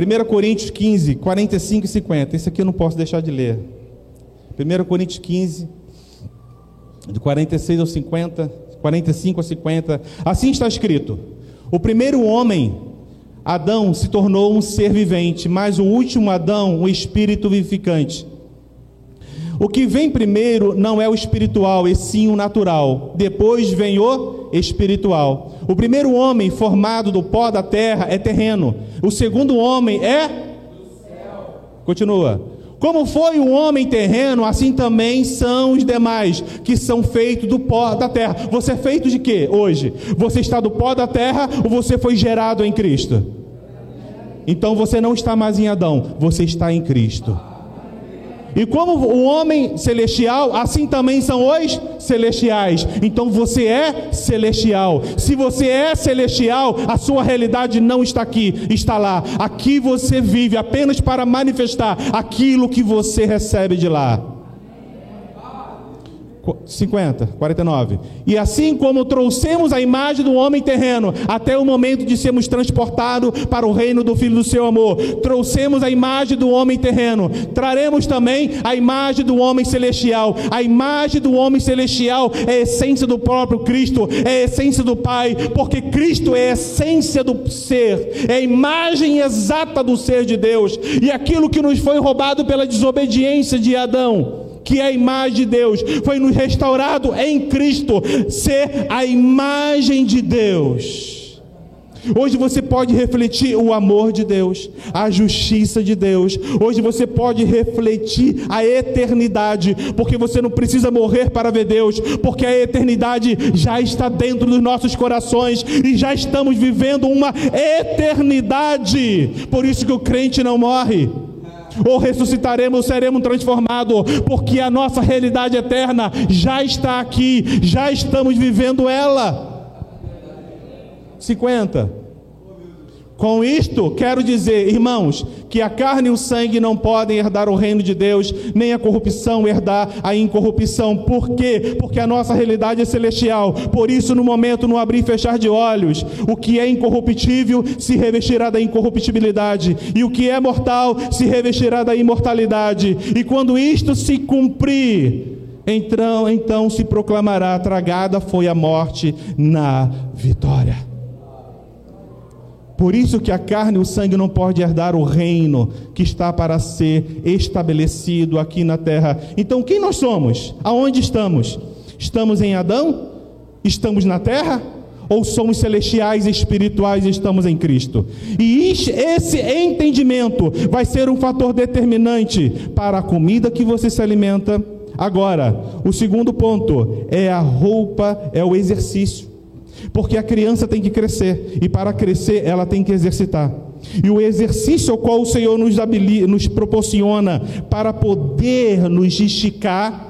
1 Coríntios 15, 45 e 50. Esse aqui eu não posso deixar de ler. 1 Coríntios 15, de 46 ao 50, 45 a 50. Assim está escrito: O primeiro homem, Adão, se tornou um ser vivente, mas o último Adão, um espírito vivificante. O que vem primeiro não é o espiritual, e sim o natural. Depois vem o espiritual. O primeiro homem formado do pó da terra é terreno. O segundo homem é Continua. Como foi o homem terreno, assim também são os demais, que são feitos do pó da terra. Você é feito de quê hoje? Você está do pó da terra ou você foi gerado em Cristo? Então você não está mais em Adão, você está em Cristo. E como o homem celestial, assim também são os celestiais. Então você é celestial. Se você é celestial, a sua realidade não está aqui, está lá. Aqui você vive apenas para manifestar aquilo que você recebe de lá. 50, 49. E assim como trouxemos a imagem do homem terreno até o momento de sermos transportados para o reino do Filho do seu amor, trouxemos a imagem do homem terreno, traremos também a imagem do homem celestial. A imagem do homem celestial é a essência do próprio Cristo, é a essência do Pai, porque Cristo é a essência do ser, é a imagem exata do ser de Deus. E aquilo que nos foi roubado pela desobediência de Adão, que é a imagem de Deus, foi nos restaurado em Cristo, ser a imagem de Deus. Hoje você pode refletir o amor de Deus, a justiça de Deus. Hoje você pode refletir a eternidade, porque você não precisa morrer para ver Deus, porque a eternidade já está dentro dos nossos corações e já estamos vivendo uma eternidade. Por isso que o crente não morre ou ressuscitaremos, seremos transformados, porque a nossa realidade eterna já está aqui, já estamos vivendo ela. 50. Com isto, quero dizer, irmãos, que a carne e o sangue não podem herdar o reino de Deus, nem a corrupção herdar a incorrupção. Por quê? Porque a nossa realidade é celestial. Por isso, no momento, no abrir e fechar de olhos, o que é incorruptível se revestirá da incorruptibilidade, e o que é mortal se revestirá da imortalidade. E quando isto se cumprir, então, então se proclamará: tragada foi a morte na vitória. Por isso que a carne e o sangue não podem herdar o reino que está para ser estabelecido aqui na terra. Então, quem nós somos? Aonde estamos? Estamos em Adão? Estamos na terra? Ou somos celestiais espirituais e estamos em Cristo? E esse entendimento vai ser um fator determinante para a comida que você se alimenta. Agora, o segundo ponto é a roupa, é o exercício. Porque a criança tem que crescer, e para crescer ela tem que exercitar. E o exercício ao qual o Senhor nos, nos proporciona para poder nos esticar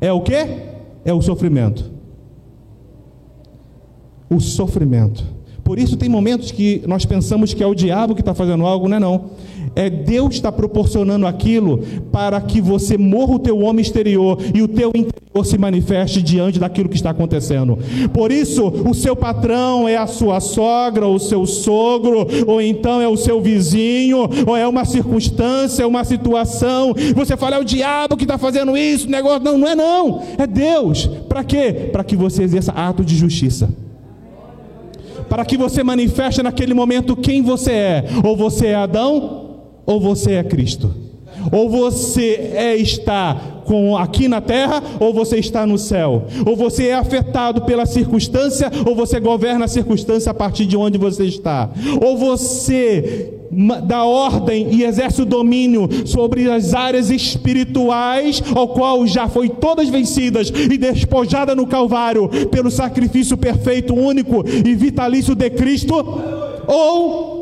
é o que? É o sofrimento. O sofrimento. Por isso tem momentos que nós pensamos que é o diabo que está fazendo algo, não é não. É Deus está proporcionando aquilo para que você morra o teu homem exterior e o teu interior se manifeste diante daquilo que está acontecendo. Por isso, o seu patrão é a sua sogra, ou o seu sogro, ou então é o seu vizinho, ou é uma circunstância, uma situação. Você fala, é o diabo que está fazendo isso, negócio. Não, não é não. É Deus. Para quê? Para que você exerça ato de justiça para que você manifeste naquele momento quem você é. Ou você é Adão, ou você é Cristo. Ou você é está com aqui na terra, ou você está no céu. Ou você é afetado pela circunstância, ou você governa a circunstância a partir de onde você está. Ou você dá ordem e exerce o domínio sobre as áreas espirituais, ao qual já foi todas vencidas e despojada no Calvário pelo sacrifício perfeito, único e vitalício de Cristo. Ou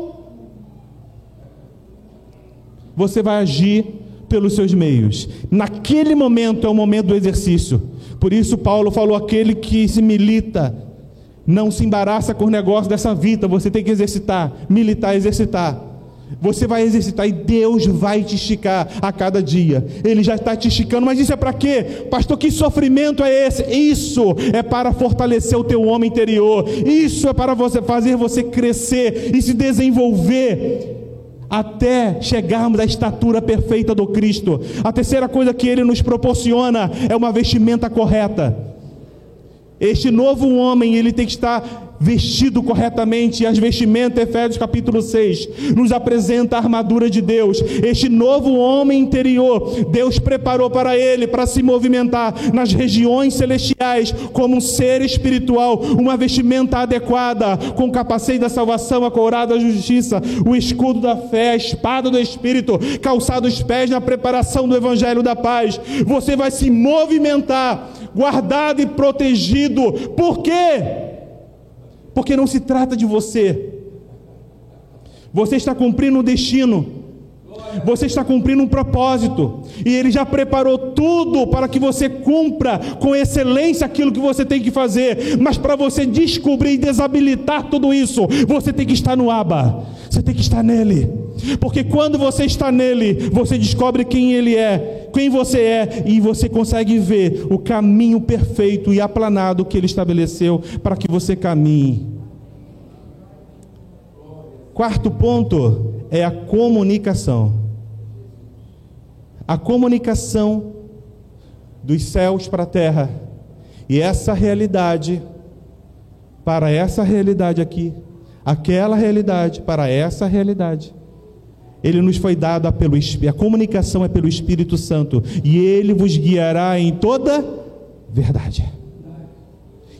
você vai agir pelos seus meios. Naquele momento é o momento do exercício. Por isso, Paulo falou: aquele que se milita, não se embaraça com o negócio dessa vida, você tem que exercitar, militar, exercitar. Você vai exercitar e Deus vai te esticar a cada dia. Ele já está te esticando, mas isso é para quê? Pastor, que sofrimento é esse? Isso é para fortalecer o teu homem interior. Isso é para você fazer você crescer e se desenvolver até chegarmos à estatura perfeita do Cristo. A terceira coisa que ele nos proporciona é uma vestimenta correta. Este novo homem, ele tem que estar vestido corretamente, e as vestimentas, Efésios capítulo 6, nos apresenta a armadura de Deus. Este novo homem interior, Deus preparou para ele, para se movimentar nas regiões celestiais, como um ser espiritual, uma vestimenta adequada, com capacete da salvação, a courada da justiça, o escudo da fé, a espada do Espírito, calçado os pés na preparação do evangelho da paz. Você vai se movimentar, guardado e protegido. Por quê? Porque não se trata de você. Você está cumprindo um destino. Você está cumprindo um propósito, e Ele já preparou tudo para que você cumpra com excelência aquilo que você tem que fazer. Mas para você descobrir e desabilitar tudo isso, você tem que estar no Aba, você tem que estar nele, porque quando você está nele, você descobre quem Ele é, quem você é, e você consegue ver o caminho perfeito e aplanado que Ele estabeleceu para que você caminhe. Quarto ponto é a comunicação. A comunicação dos céus para a terra. E essa realidade, para essa realidade aqui, aquela realidade, para essa realidade. Ele nos foi dado pelo a comunicação é pelo Espírito Santo, e ele vos guiará em toda verdade.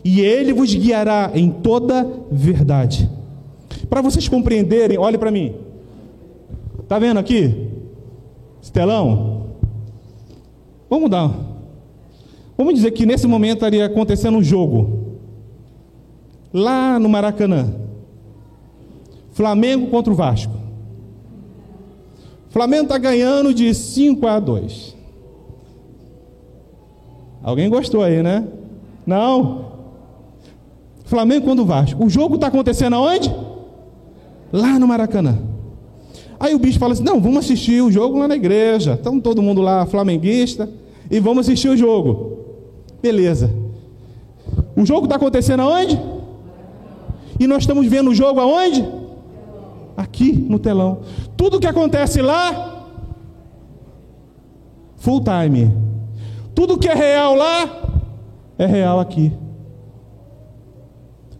E ele vos guiará em toda verdade. Para vocês compreenderem, olhe para mim. Está vendo aqui? Estelão? Vamos dar. Vamos dizer que nesse momento estaria acontecendo um jogo. Lá no Maracanã. Flamengo contra o Vasco. Flamengo está ganhando de 5 a 2. Alguém gostou aí, né? Não. Flamengo contra o Vasco. O jogo está acontecendo aonde? Lá no Maracanã. Aí o bicho fala assim: não, vamos assistir o jogo lá na igreja. Estão todo mundo lá, flamenguista, e vamos assistir o jogo. Beleza. O jogo está acontecendo aonde? E nós estamos vendo o jogo aonde? Aqui no telão. Tudo que acontece lá, full time. Tudo que é real lá, é real aqui.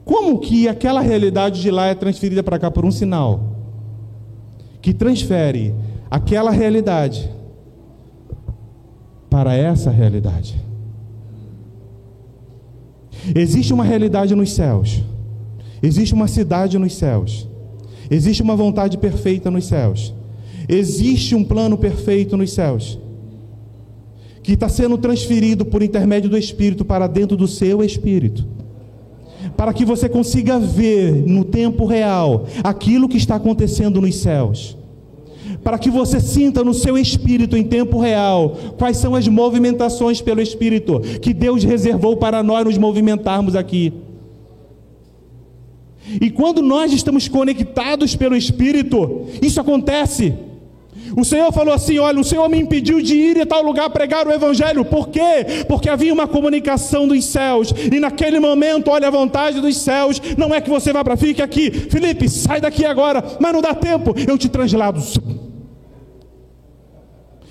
Como que aquela realidade de lá é transferida para cá por um sinal? que transfere aquela realidade para essa realidade. Existe uma realidade nos céus, existe uma cidade nos céus, existe uma vontade perfeita nos céus, existe um plano perfeito nos céus, que está sendo transferido por intermédio do Espírito para dentro do seu espírito para que você consiga ver no tempo real aquilo que está acontecendo nos céus. Para que você sinta no seu espírito em tempo real quais são as movimentações pelo espírito que Deus reservou para nós nos movimentarmos aqui. E quando nós estamos conectados pelo espírito, isso acontece. O Senhor falou assim: Olha, o Senhor me impediu de ir a tal lugar pregar o Evangelho. Por quê? Porque havia uma comunicação dos céus. E naquele momento, olha, a vontade dos céus não é que você vá para fique aqui. Felipe, sai daqui agora. Mas não dá tempo. Eu te translado.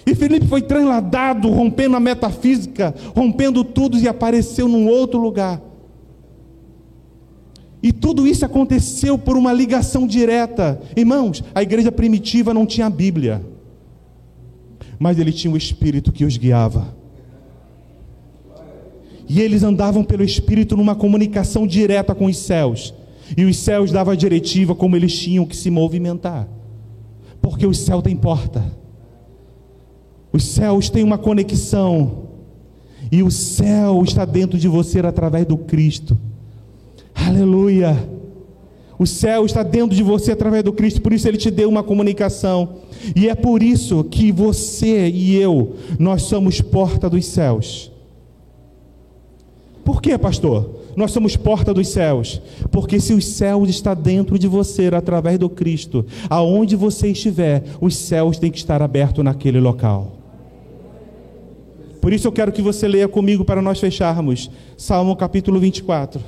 E Felipe foi transladado, rompendo a metafísica, rompendo tudo e apareceu num outro lugar. E tudo isso aconteceu por uma ligação direta. Irmãos, a igreja primitiva não tinha a Bíblia, mas ele tinha o Espírito que os guiava. E eles andavam pelo Espírito numa comunicação direta com os céus. E os céus davam a diretiva como eles tinham que se movimentar. Porque o céu tem porta. Os céus têm uma conexão. E o céu está dentro de você através do Cristo. Aleluia. O céu está dentro de você através do Cristo, por isso ele te deu uma comunicação. E é por isso que você e eu, nós somos porta dos céus. Por quê, pastor? Nós somos porta dos céus, porque se os céus está dentro de você através do Cristo, aonde você estiver, os céus têm que estar abertos naquele local. Por isso eu quero que você leia comigo para nós fecharmos Salmo capítulo 24.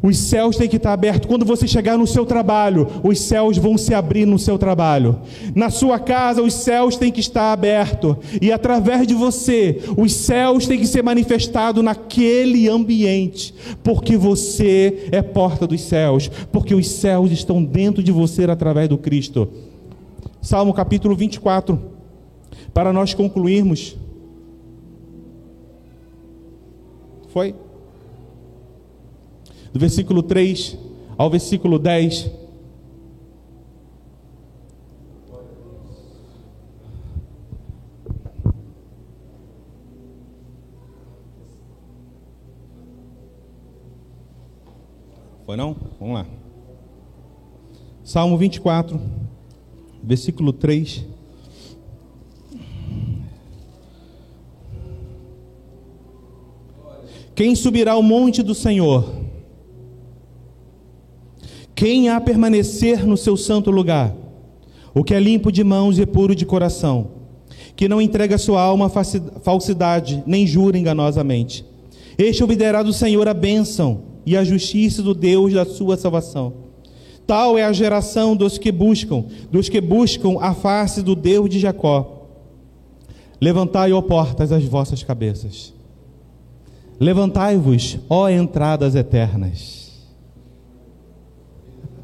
Os céus têm que estar abertos. Quando você chegar no seu trabalho, os céus vão se abrir no seu trabalho. Na sua casa, os céus têm que estar abertos. E através de você, os céus têm que ser manifestados naquele ambiente. Porque você é porta dos céus. Porque os céus estão dentro de você através do Cristo. Salmo capítulo 24. Para nós concluirmos. Foi? Do versículo 3 ao versículo 10. Foi não? Vamos lá. Salmo 24, versículo 3. Quem subirá ao monte do Senhor? Quem há permanecer no seu santo lugar? O que é limpo de mãos e puro de coração, que não entrega sua alma a falsidade, nem jura enganosamente. Este ouvidará do Senhor a bênção e a justiça do Deus da sua salvação. Tal é a geração dos que buscam, dos que buscam a face do Deus de Jacó. Levantai, ó portas, as vossas cabeças. Levantai-vos, ó entradas eternas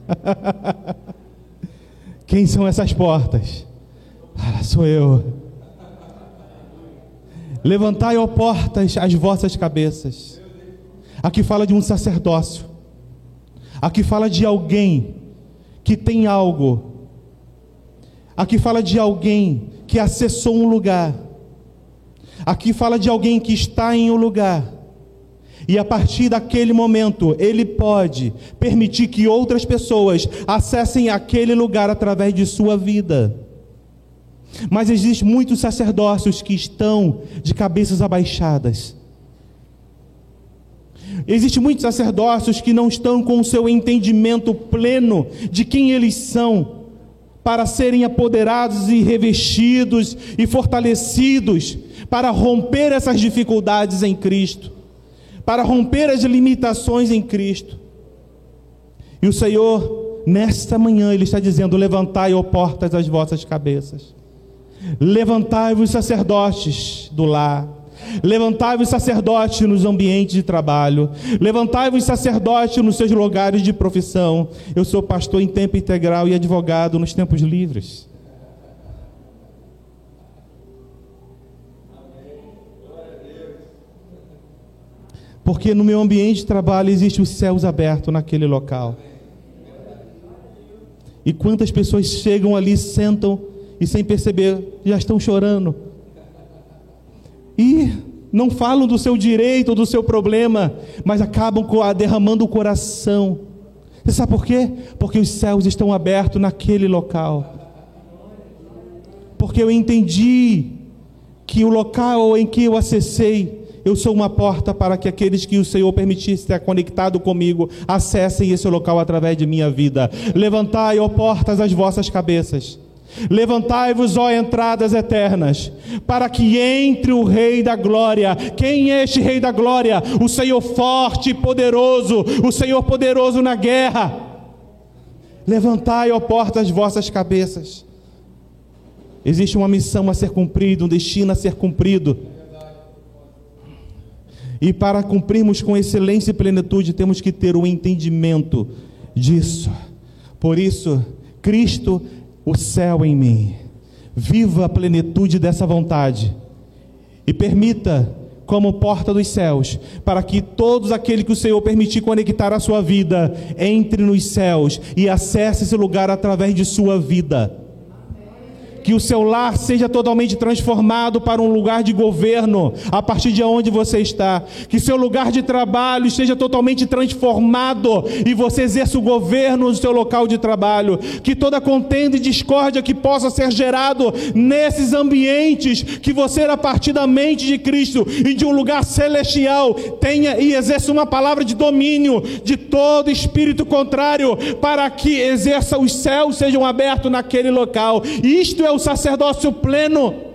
Quem são essas portas? Ah, sou eu. Levantai, ó portas, as vossas cabeças. Aqui fala de um sacerdócio. Aqui fala de alguém que tem algo. Aqui fala de alguém que acessou um lugar. Aqui fala de alguém que está em um lugar e a partir daquele momento, ele pode permitir que outras pessoas acessem aquele lugar através de sua vida. Mas existem muitos sacerdócios que estão de cabeças abaixadas. Existem muitos sacerdócios que não estão com o seu entendimento pleno de quem eles são, para serem apoderados e revestidos e fortalecidos para romper essas dificuldades em Cristo para romper as limitações em Cristo. E o Senhor, nesta manhã, Ele está dizendo: Levantai, ó portas, as vossas cabeças. Levantai-vos, sacerdotes do lar. Levantai-vos, sacerdotes nos ambientes de trabalho. Levantai-vos, sacerdotes nos seus lugares de profissão. Eu sou pastor em tempo integral e advogado nos tempos livres. Porque no meu ambiente de trabalho existe os céus abertos naquele local. E quantas pessoas chegam ali, sentam e sem perceber já estão chorando. E não falam do seu direito do seu problema, mas acabam derramando o coração. Você sabe por quê? Porque os céus estão abertos naquele local. Porque eu entendi que o local em que eu acessei eu sou uma porta para que aqueles que o Senhor permitisse estar conectado comigo acessem esse local através de minha vida. Levantai, ó portas, as vossas cabeças. Levantai-vos, ó entradas eternas, para que entre o Rei da Glória. Quem é este Rei da Glória? O Senhor forte e poderoso, o Senhor poderoso na guerra. Levantai, ó portas, as vossas cabeças. Existe uma missão a ser cumprida, um destino a ser cumprido. E para cumprirmos com excelência e plenitude, temos que ter o entendimento disso. Por isso, Cristo o céu em mim. Viva a plenitude dessa vontade e permita, como porta dos céus, para que todos aqueles que o Senhor permitir conectar a sua vida entre nos céus e acesse esse lugar através de sua vida que o seu lar seja totalmente transformado para um lugar de governo a partir de onde você está, que seu lugar de trabalho seja totalmente transformado e você exerça o governo do seu local de trabalho, que toda contenda e discórdia que possa ser gerado nesses ambientes, que você a partir da mente de Cristo e de um lugar celestial tenha e exerça uma palavra de domínio de todo espírito contrário, para que exerça os céus sejam abertos naquele local. Isto é o sacerdócio pleno.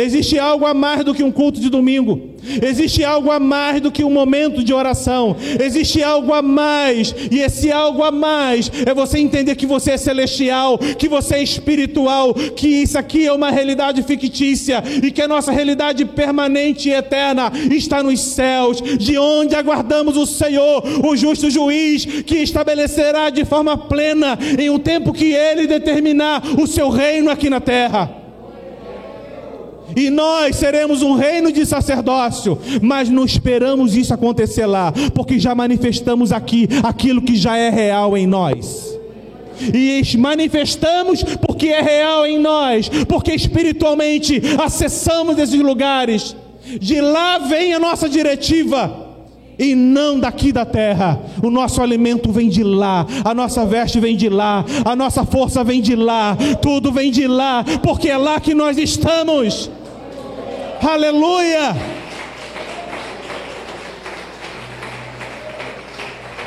Existe algo a mais do que um culto de domingo. Existe algo a mais do que um momento de oração. Existe algo a mais. E esse algo a mais é você entender que você é celestial, que você é espiritual, que isso aqui é uma realidade fictícia e que a nossa realidade permanente e eterna está nos céus, de onde aguardamos o Senhor, o justo juiz, que estabelecerá de forma plena em um tempo que ele determinar o seu reino aqui na terra e nós seremos um reino de sacerdócio, mas não esperamos isso acontecer lá, porque já manifestamos aqui aquilo que já é real em nós. E manifestamos porque é real em nós, porque espiritualmente acessamos esses lugares. De lá vem a nossa diretiva e não daqui da terra. O nosso alimento vem de lá, a nossa veste vem de lá, a nossa força vem de lá, tudo vem de lá, porque é lá que nós estamos. Aleluia!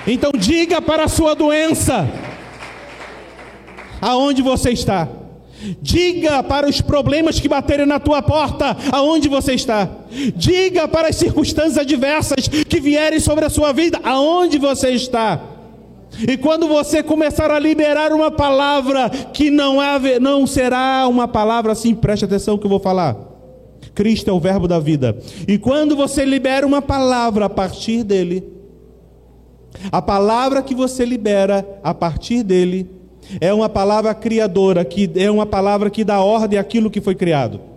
Então diga para a sua doença aonde você está. Diga para os problemas que baterem na tua porta aonde você está. Diga para as circunstâncias adversas que vierem sobre a sua vida aonde você está. E quando você começar a liberar uma palavra que não, há, não será uma palavra assim, preste atenção que eu vou falar Cristo é o verbo da vida. E quando você libera uma palavra a partir dele, a palavra que você libera a partir dele é uma palavra criadora, que é uma palavra que dá ordem àquilo que foi criado.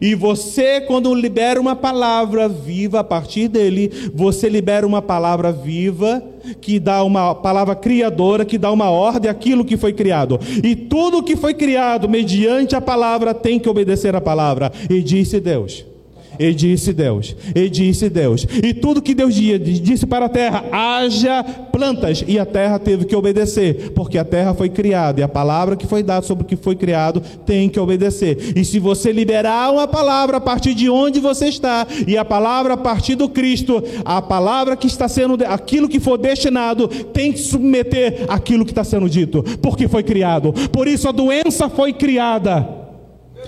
E você, quando libera uma palavra viva a partir dele, você libera uma palavra viva, que dá uma palavra criadora, que dá uma ordem àquilo que foi criado. E tudo que foi criado mediante a palavra tem que obedecer a palavra. E disse Deus. E disse Deus, e disse Deus, e tudo que Deus disse para a terra: haja plantas, e a terra teve que obedecer, porque a terra foi criada, e a palavra que foi dada sobre o que foi criado tem que obedecer. E se você liberar uma palavra a partir de onde você está, e a palavra a partir do Cristo, a palavra que está sendo, aquilo que for destinado, tem que submeter aquilo que está sendo dito, porque foi criado. Por isso a doença foi criada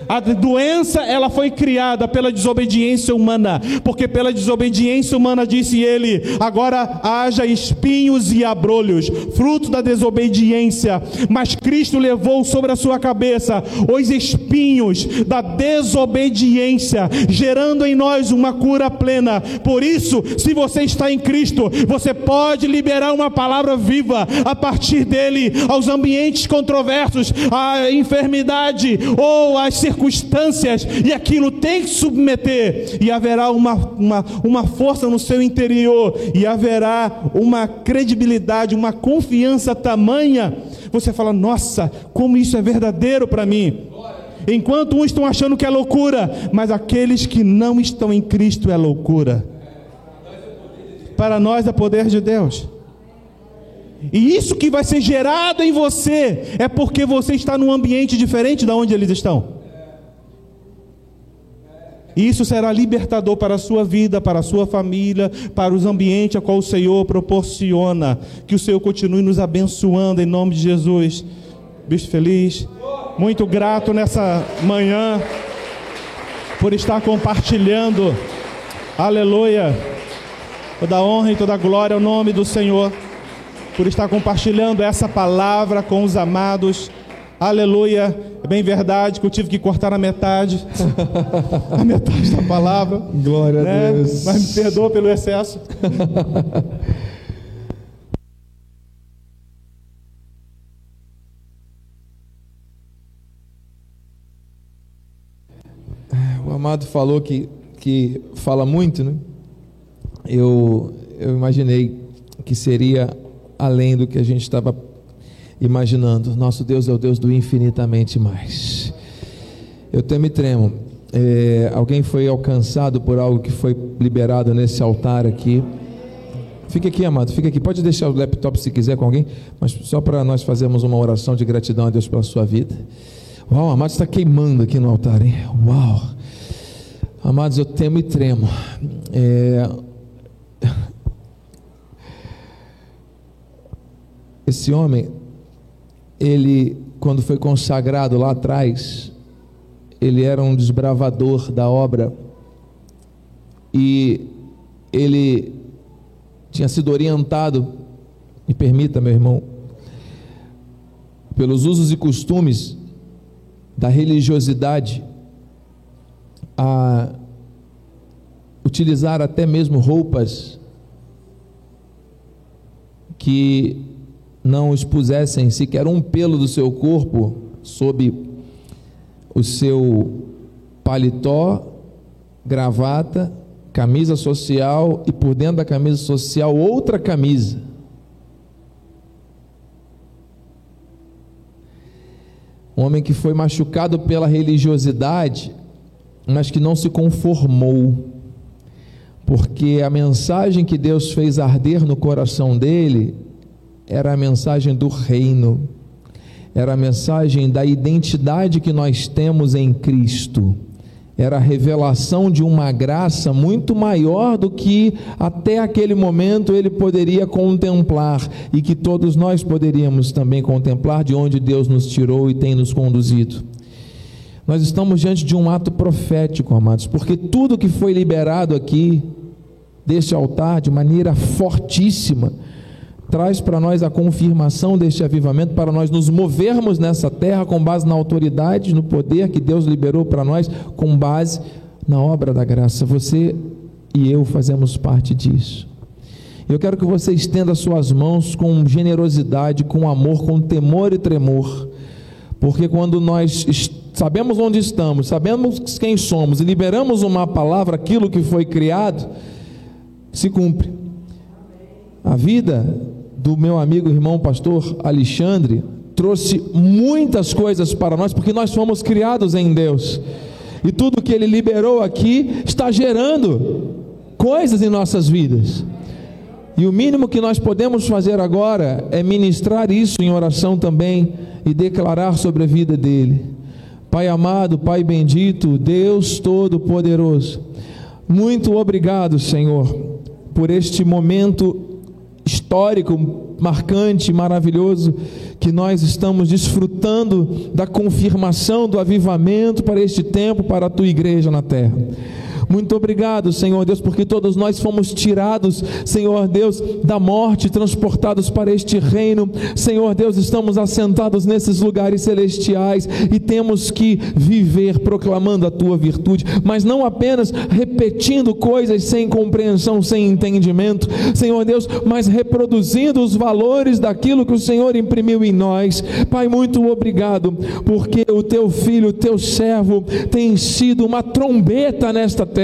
a doença ela foi criada pela desobediência humana, porque pela desobediência humana disse ele: agora haja espinhos e abrolhos, fruto da desobediência. Mas Cristo levou sobre a sua cabeça os espinhos da desobediência, gerando em nós uma cura plena. Por isso, se você está em Cristo, você pode liberar uma palavra viva a partir dele aos ambientes controversos, à enfermidade ou às circunstâncias, e aquilo tem que submeter, e haverá uma, uma, uma força no seu interior, e haverá uma credibilidade, uma confiança tamanha. Você fala, nossa, como isso é verdadeiro para mim. Enquanto uns estão achando que é loucura, mas aqueles que não estão em Cristo é loucura. Para nós é poder de Deus. E isso que vai ser gerado em você é porque você está num ambiente diferente da onde eles estão. Isso será libertador para a sua vida, para a sua família, para os ambientes a qual o Senhor proporciona. Que o Senhor continue nos abençoando em nome de Jesus. Bicho feliz, muito grato nessa manhã por estar compartilhando. Aleluia. Toda honra e toda glória ao nome do Senhor. Por estar compartilhando essa palavra com os amados. Aleluia. É bem verdade que eu tive que cortar a metade. a metade da palavra. Glória né? a Deus. Mas me perdoa pelo excesso. o amado falou que, que fala muito, né? Eu, eu imaginei que seria além do que a gente estava imaginando. Nosso Deus é o Deus do infinitamente mais. Eu temo e tremo. É, alguém foi alcançado por algo que foi liberado nesse altar aqui. Fica aqui, amado, fica aqui. Pode deixar o laptop se quiser com alguém, mas só para nós fazermos uma oração de gratidão a Deus pela sua vida. Uau, amado, está queimando aqui no altar, hein? Uau. Amados, eu temo e tremo. É... Esse homem, ele, quando foi consagrado lá atrás, ele era um desbravador da obra. E ele tinha sido orientado, me permita, meu irmão, pelos usos e costumes da religiosidade a utilizar até mesmo roupas que não expusessem sequer um pelo do seu corpo sob o seu paletó, gravata, camisa social e por dentro da camisa social outra camisa. Um homem que foi machucado pela religiosidade, mas que não se conformou, porque a mensagem que Deus fez arder no coração dele era a mensagem do reino, era a mensagem da identidade que nós temos em Cristo, era a revelação de uma graça muito maior do que até aquele momento ele poderia contemplar e que todos nós poderíamos também contemplar de onde Deus nos tirou e tem nos conduzido. Nós estamos diante de um ato profético, amados, porque tudo que foi liberado aqui, deste altar, de maneira fortíssima, traz para nós a confirmação deste avivamento, para nós nos movermos nessa terra com base na autoridade, no poder que Deus liberou para nós, com base na obra da graça. Você e eu fazemos parte disso. Eu quero que você estenda suas mãos com generosidade, com amor, com temor e tremor, porque quando nós sabemos onde estamos, sabemos quem somos e liberamos uma palavra, aquilo que foi criado, se cumpre. A vida do meu amigo irmão pastor Alexandre trouxe muitas coisas para nós, porque nós fomos criados em Deus. E tudo que ele liberou aqui está gerando coisas em nossas vidas. E o mínimo que nós podemos fazer agora é ministrar isso em oração também e declarar sobre a vida dele. Pai amado, Pai bendito, Deus Todo-Poderoso, muito obrigado, Senhor, por este momento histórico, marcante, maravilhoso, que nós estamos desfrutando da confirmação do avivamento para este tempo, para a tua igreja na terra. Muito obrigado, Senhor Deus, porque todos nós fomos tirados, Senhor Deus, da morte, transportados para este reino. Senhor Deus, estamos assentados nesses lugares celestiais e temos que viver proclamando a tua virtude, mas não apenas repetindo coisas sem compreensão, sem entendimento, Senhor Deus, mas reproduzindo os valores daquilo que o Senhor imprimiu em nós. Pai, muito obrigado, porque o teu filho, o teu servo, tem sido uma trombeta nesta terra.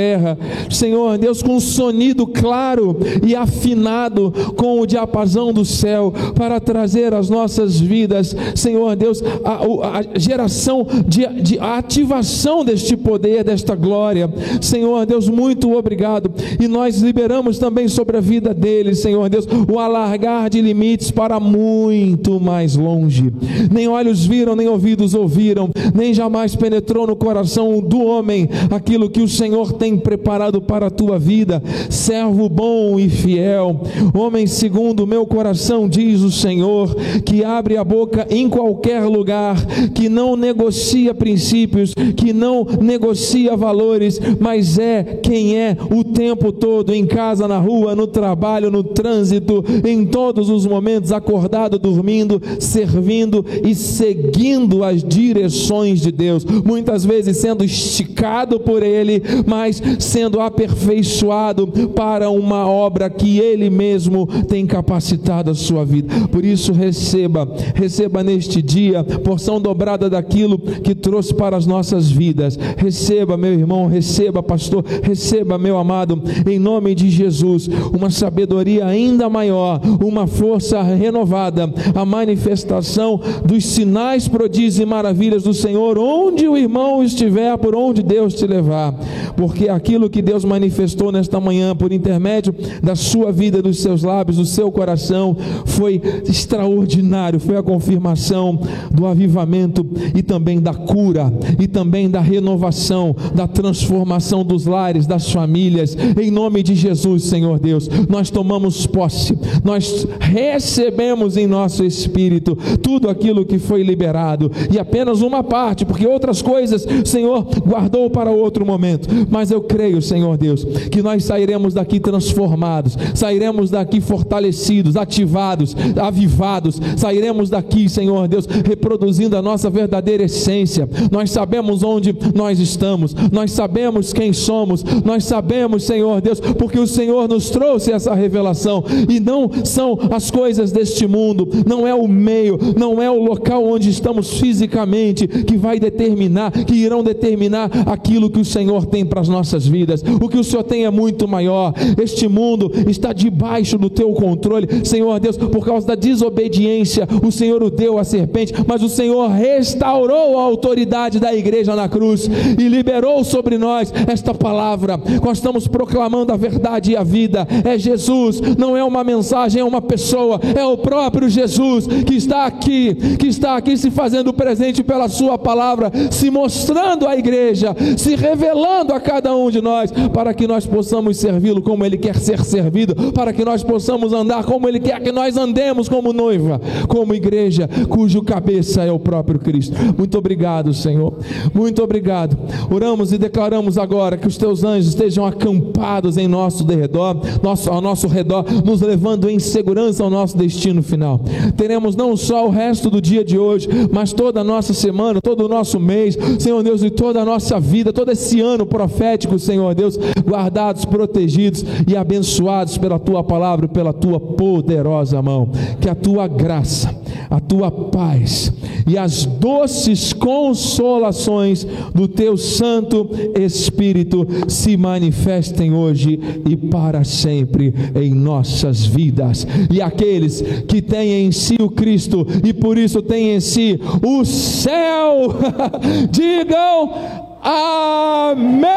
Senhor Deus, com um sonido claro e afinado com o diapasão do céu, para trazer às nossas vidas, Senhor Deus, a, a geração de, de a ativação deste poder, desta glória. Senhor Deus, muito obrigado. E nós liberamos também sobre a vida deles, Senhor Deus, o alargar de limites para muito mais longe. Nem olhos viram, nem ouvidos ouviram, nem jamais penetrou no coração do homem aquilo que o Senhor tem tem preparado para a tua vida, servo bom e fiel, homem segundo o meu coração, diz o Senhor, que abre a boca em qualquer lugar, que não negocia princípios, que não negocia valores, mas é quem é o tempo todo, em casa, na rua, no trabalho, no trânsito, em todos os momentos, acordado, dormindo, servindo e seguindo as direções de Deus, muitas vezes sendo esticado por Ele, mas sendo aperfeiçoado para uma obra que Ele mesmo tem capacitado a sua vida. Por isso, receba, receba neste dia porção dobrada daquilo que trouxe para as nossas vidas. Receba, meu irmão, receba, pastor, receba, meu amado, em nome de Jesus, uma sabedoria ainda maior, uma força renovada, a manifestação dos sinais, prodígios e maravilhas do Senhor, onde o irmão estiver, por onde Deus te levar, porque aquilo que Deus manifestou nesta manhã, por intermédio da sua vida, dos seus lábios, do seu coração, foi extraordinário, foi a confirmação do avivamento e também da cura, e também da renovação, da transformação dos lares, das famílias, em nome de Jesus, Senhor Deus, nós tomamos posse, nós recebemos em nosso espírito tudo aquilo que foi liberado, e apenas uma parte, porque outras coisas, Senhor, guardou para outro momento, mas eu creio, Senhor Deus, que nós sairemos daqui transformados, sairemos daqui fortalecidos, ativados, avivados, sairemos daqui, Senhor Deus, reproduzindo a nossa verdadeira essência. Nós sabemos onde nós estamos, nós sabemos quem somos, nós sabemos, Senhor Deus, porque o Senhor nos trouxe essa revelação e não são as coisas deste mundo, não é o meio, não é o local onde estamos fisicamente que vai determinar, que irão determinar aquilo que o Senhor tem para nossas vidas. O que o Senhor tem é muito maior. Este mundo está debaixo do teu controle, Senhor Deus, por causa da desobediência. O Senhor o deu a serpente, mas o Senhor restaurou a autoridade da igreja na cruz e liberou sobre nós esta palavra. Nós estamos proclamando a verdade e a vida. É Jesus, não é uma mensagem, é uma pessoa, é o próprio Jesus que está aqui, que está aqui se fazendo presente pela Sua palavra, se mostrando à igreja, se revelando a cada um de nós, para que nós possamos servi-lo como Ele quer ser servido, para que nós possamos andar como Ele quer que nós andemos como noiva, como igreja, cujo cabeça é o próprio Cristo. Muito obrigado, Senhor. Muito obrigado. Oramos e declaramos agora que os teus anjos estejam acampados em nosso redor, nosso, ao nosso redor, nos levando em segurança ao nosso destino final. Teremos não só o resto do dia de hoje, mas toda a nossa semana, todo o nosso mês, Senhor Deus, e toda a nossa vida, todo esse ano profético, Senhor Deus, guardados, protegidos e abençoados pela tua palavra, pela tua poderosa mão. Que a tua graça, a tua paz e as doces consolações do teu Santo Espírito se manifestem hoje e para sempre em nossas vidas. E aqueles que têm em si o Cristo e por isso têm em si o céu, digam amém.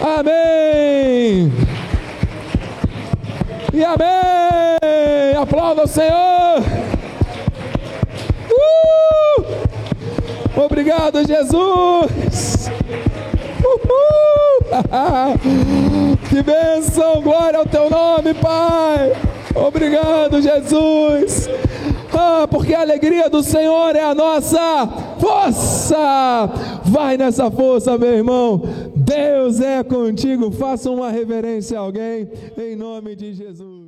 Amém. E amém. Aplauda o Senhor. Uh! Obrigado, Jesus. Que bênção, glória ao teu nome, Pai. Obrigado, Jesus. Ah, porque a alegria do Senhor é a nossa força. Vai nessa força, meu irmão. Deus é contigo. Faça uma reverência a alguém, em nome de Jesus.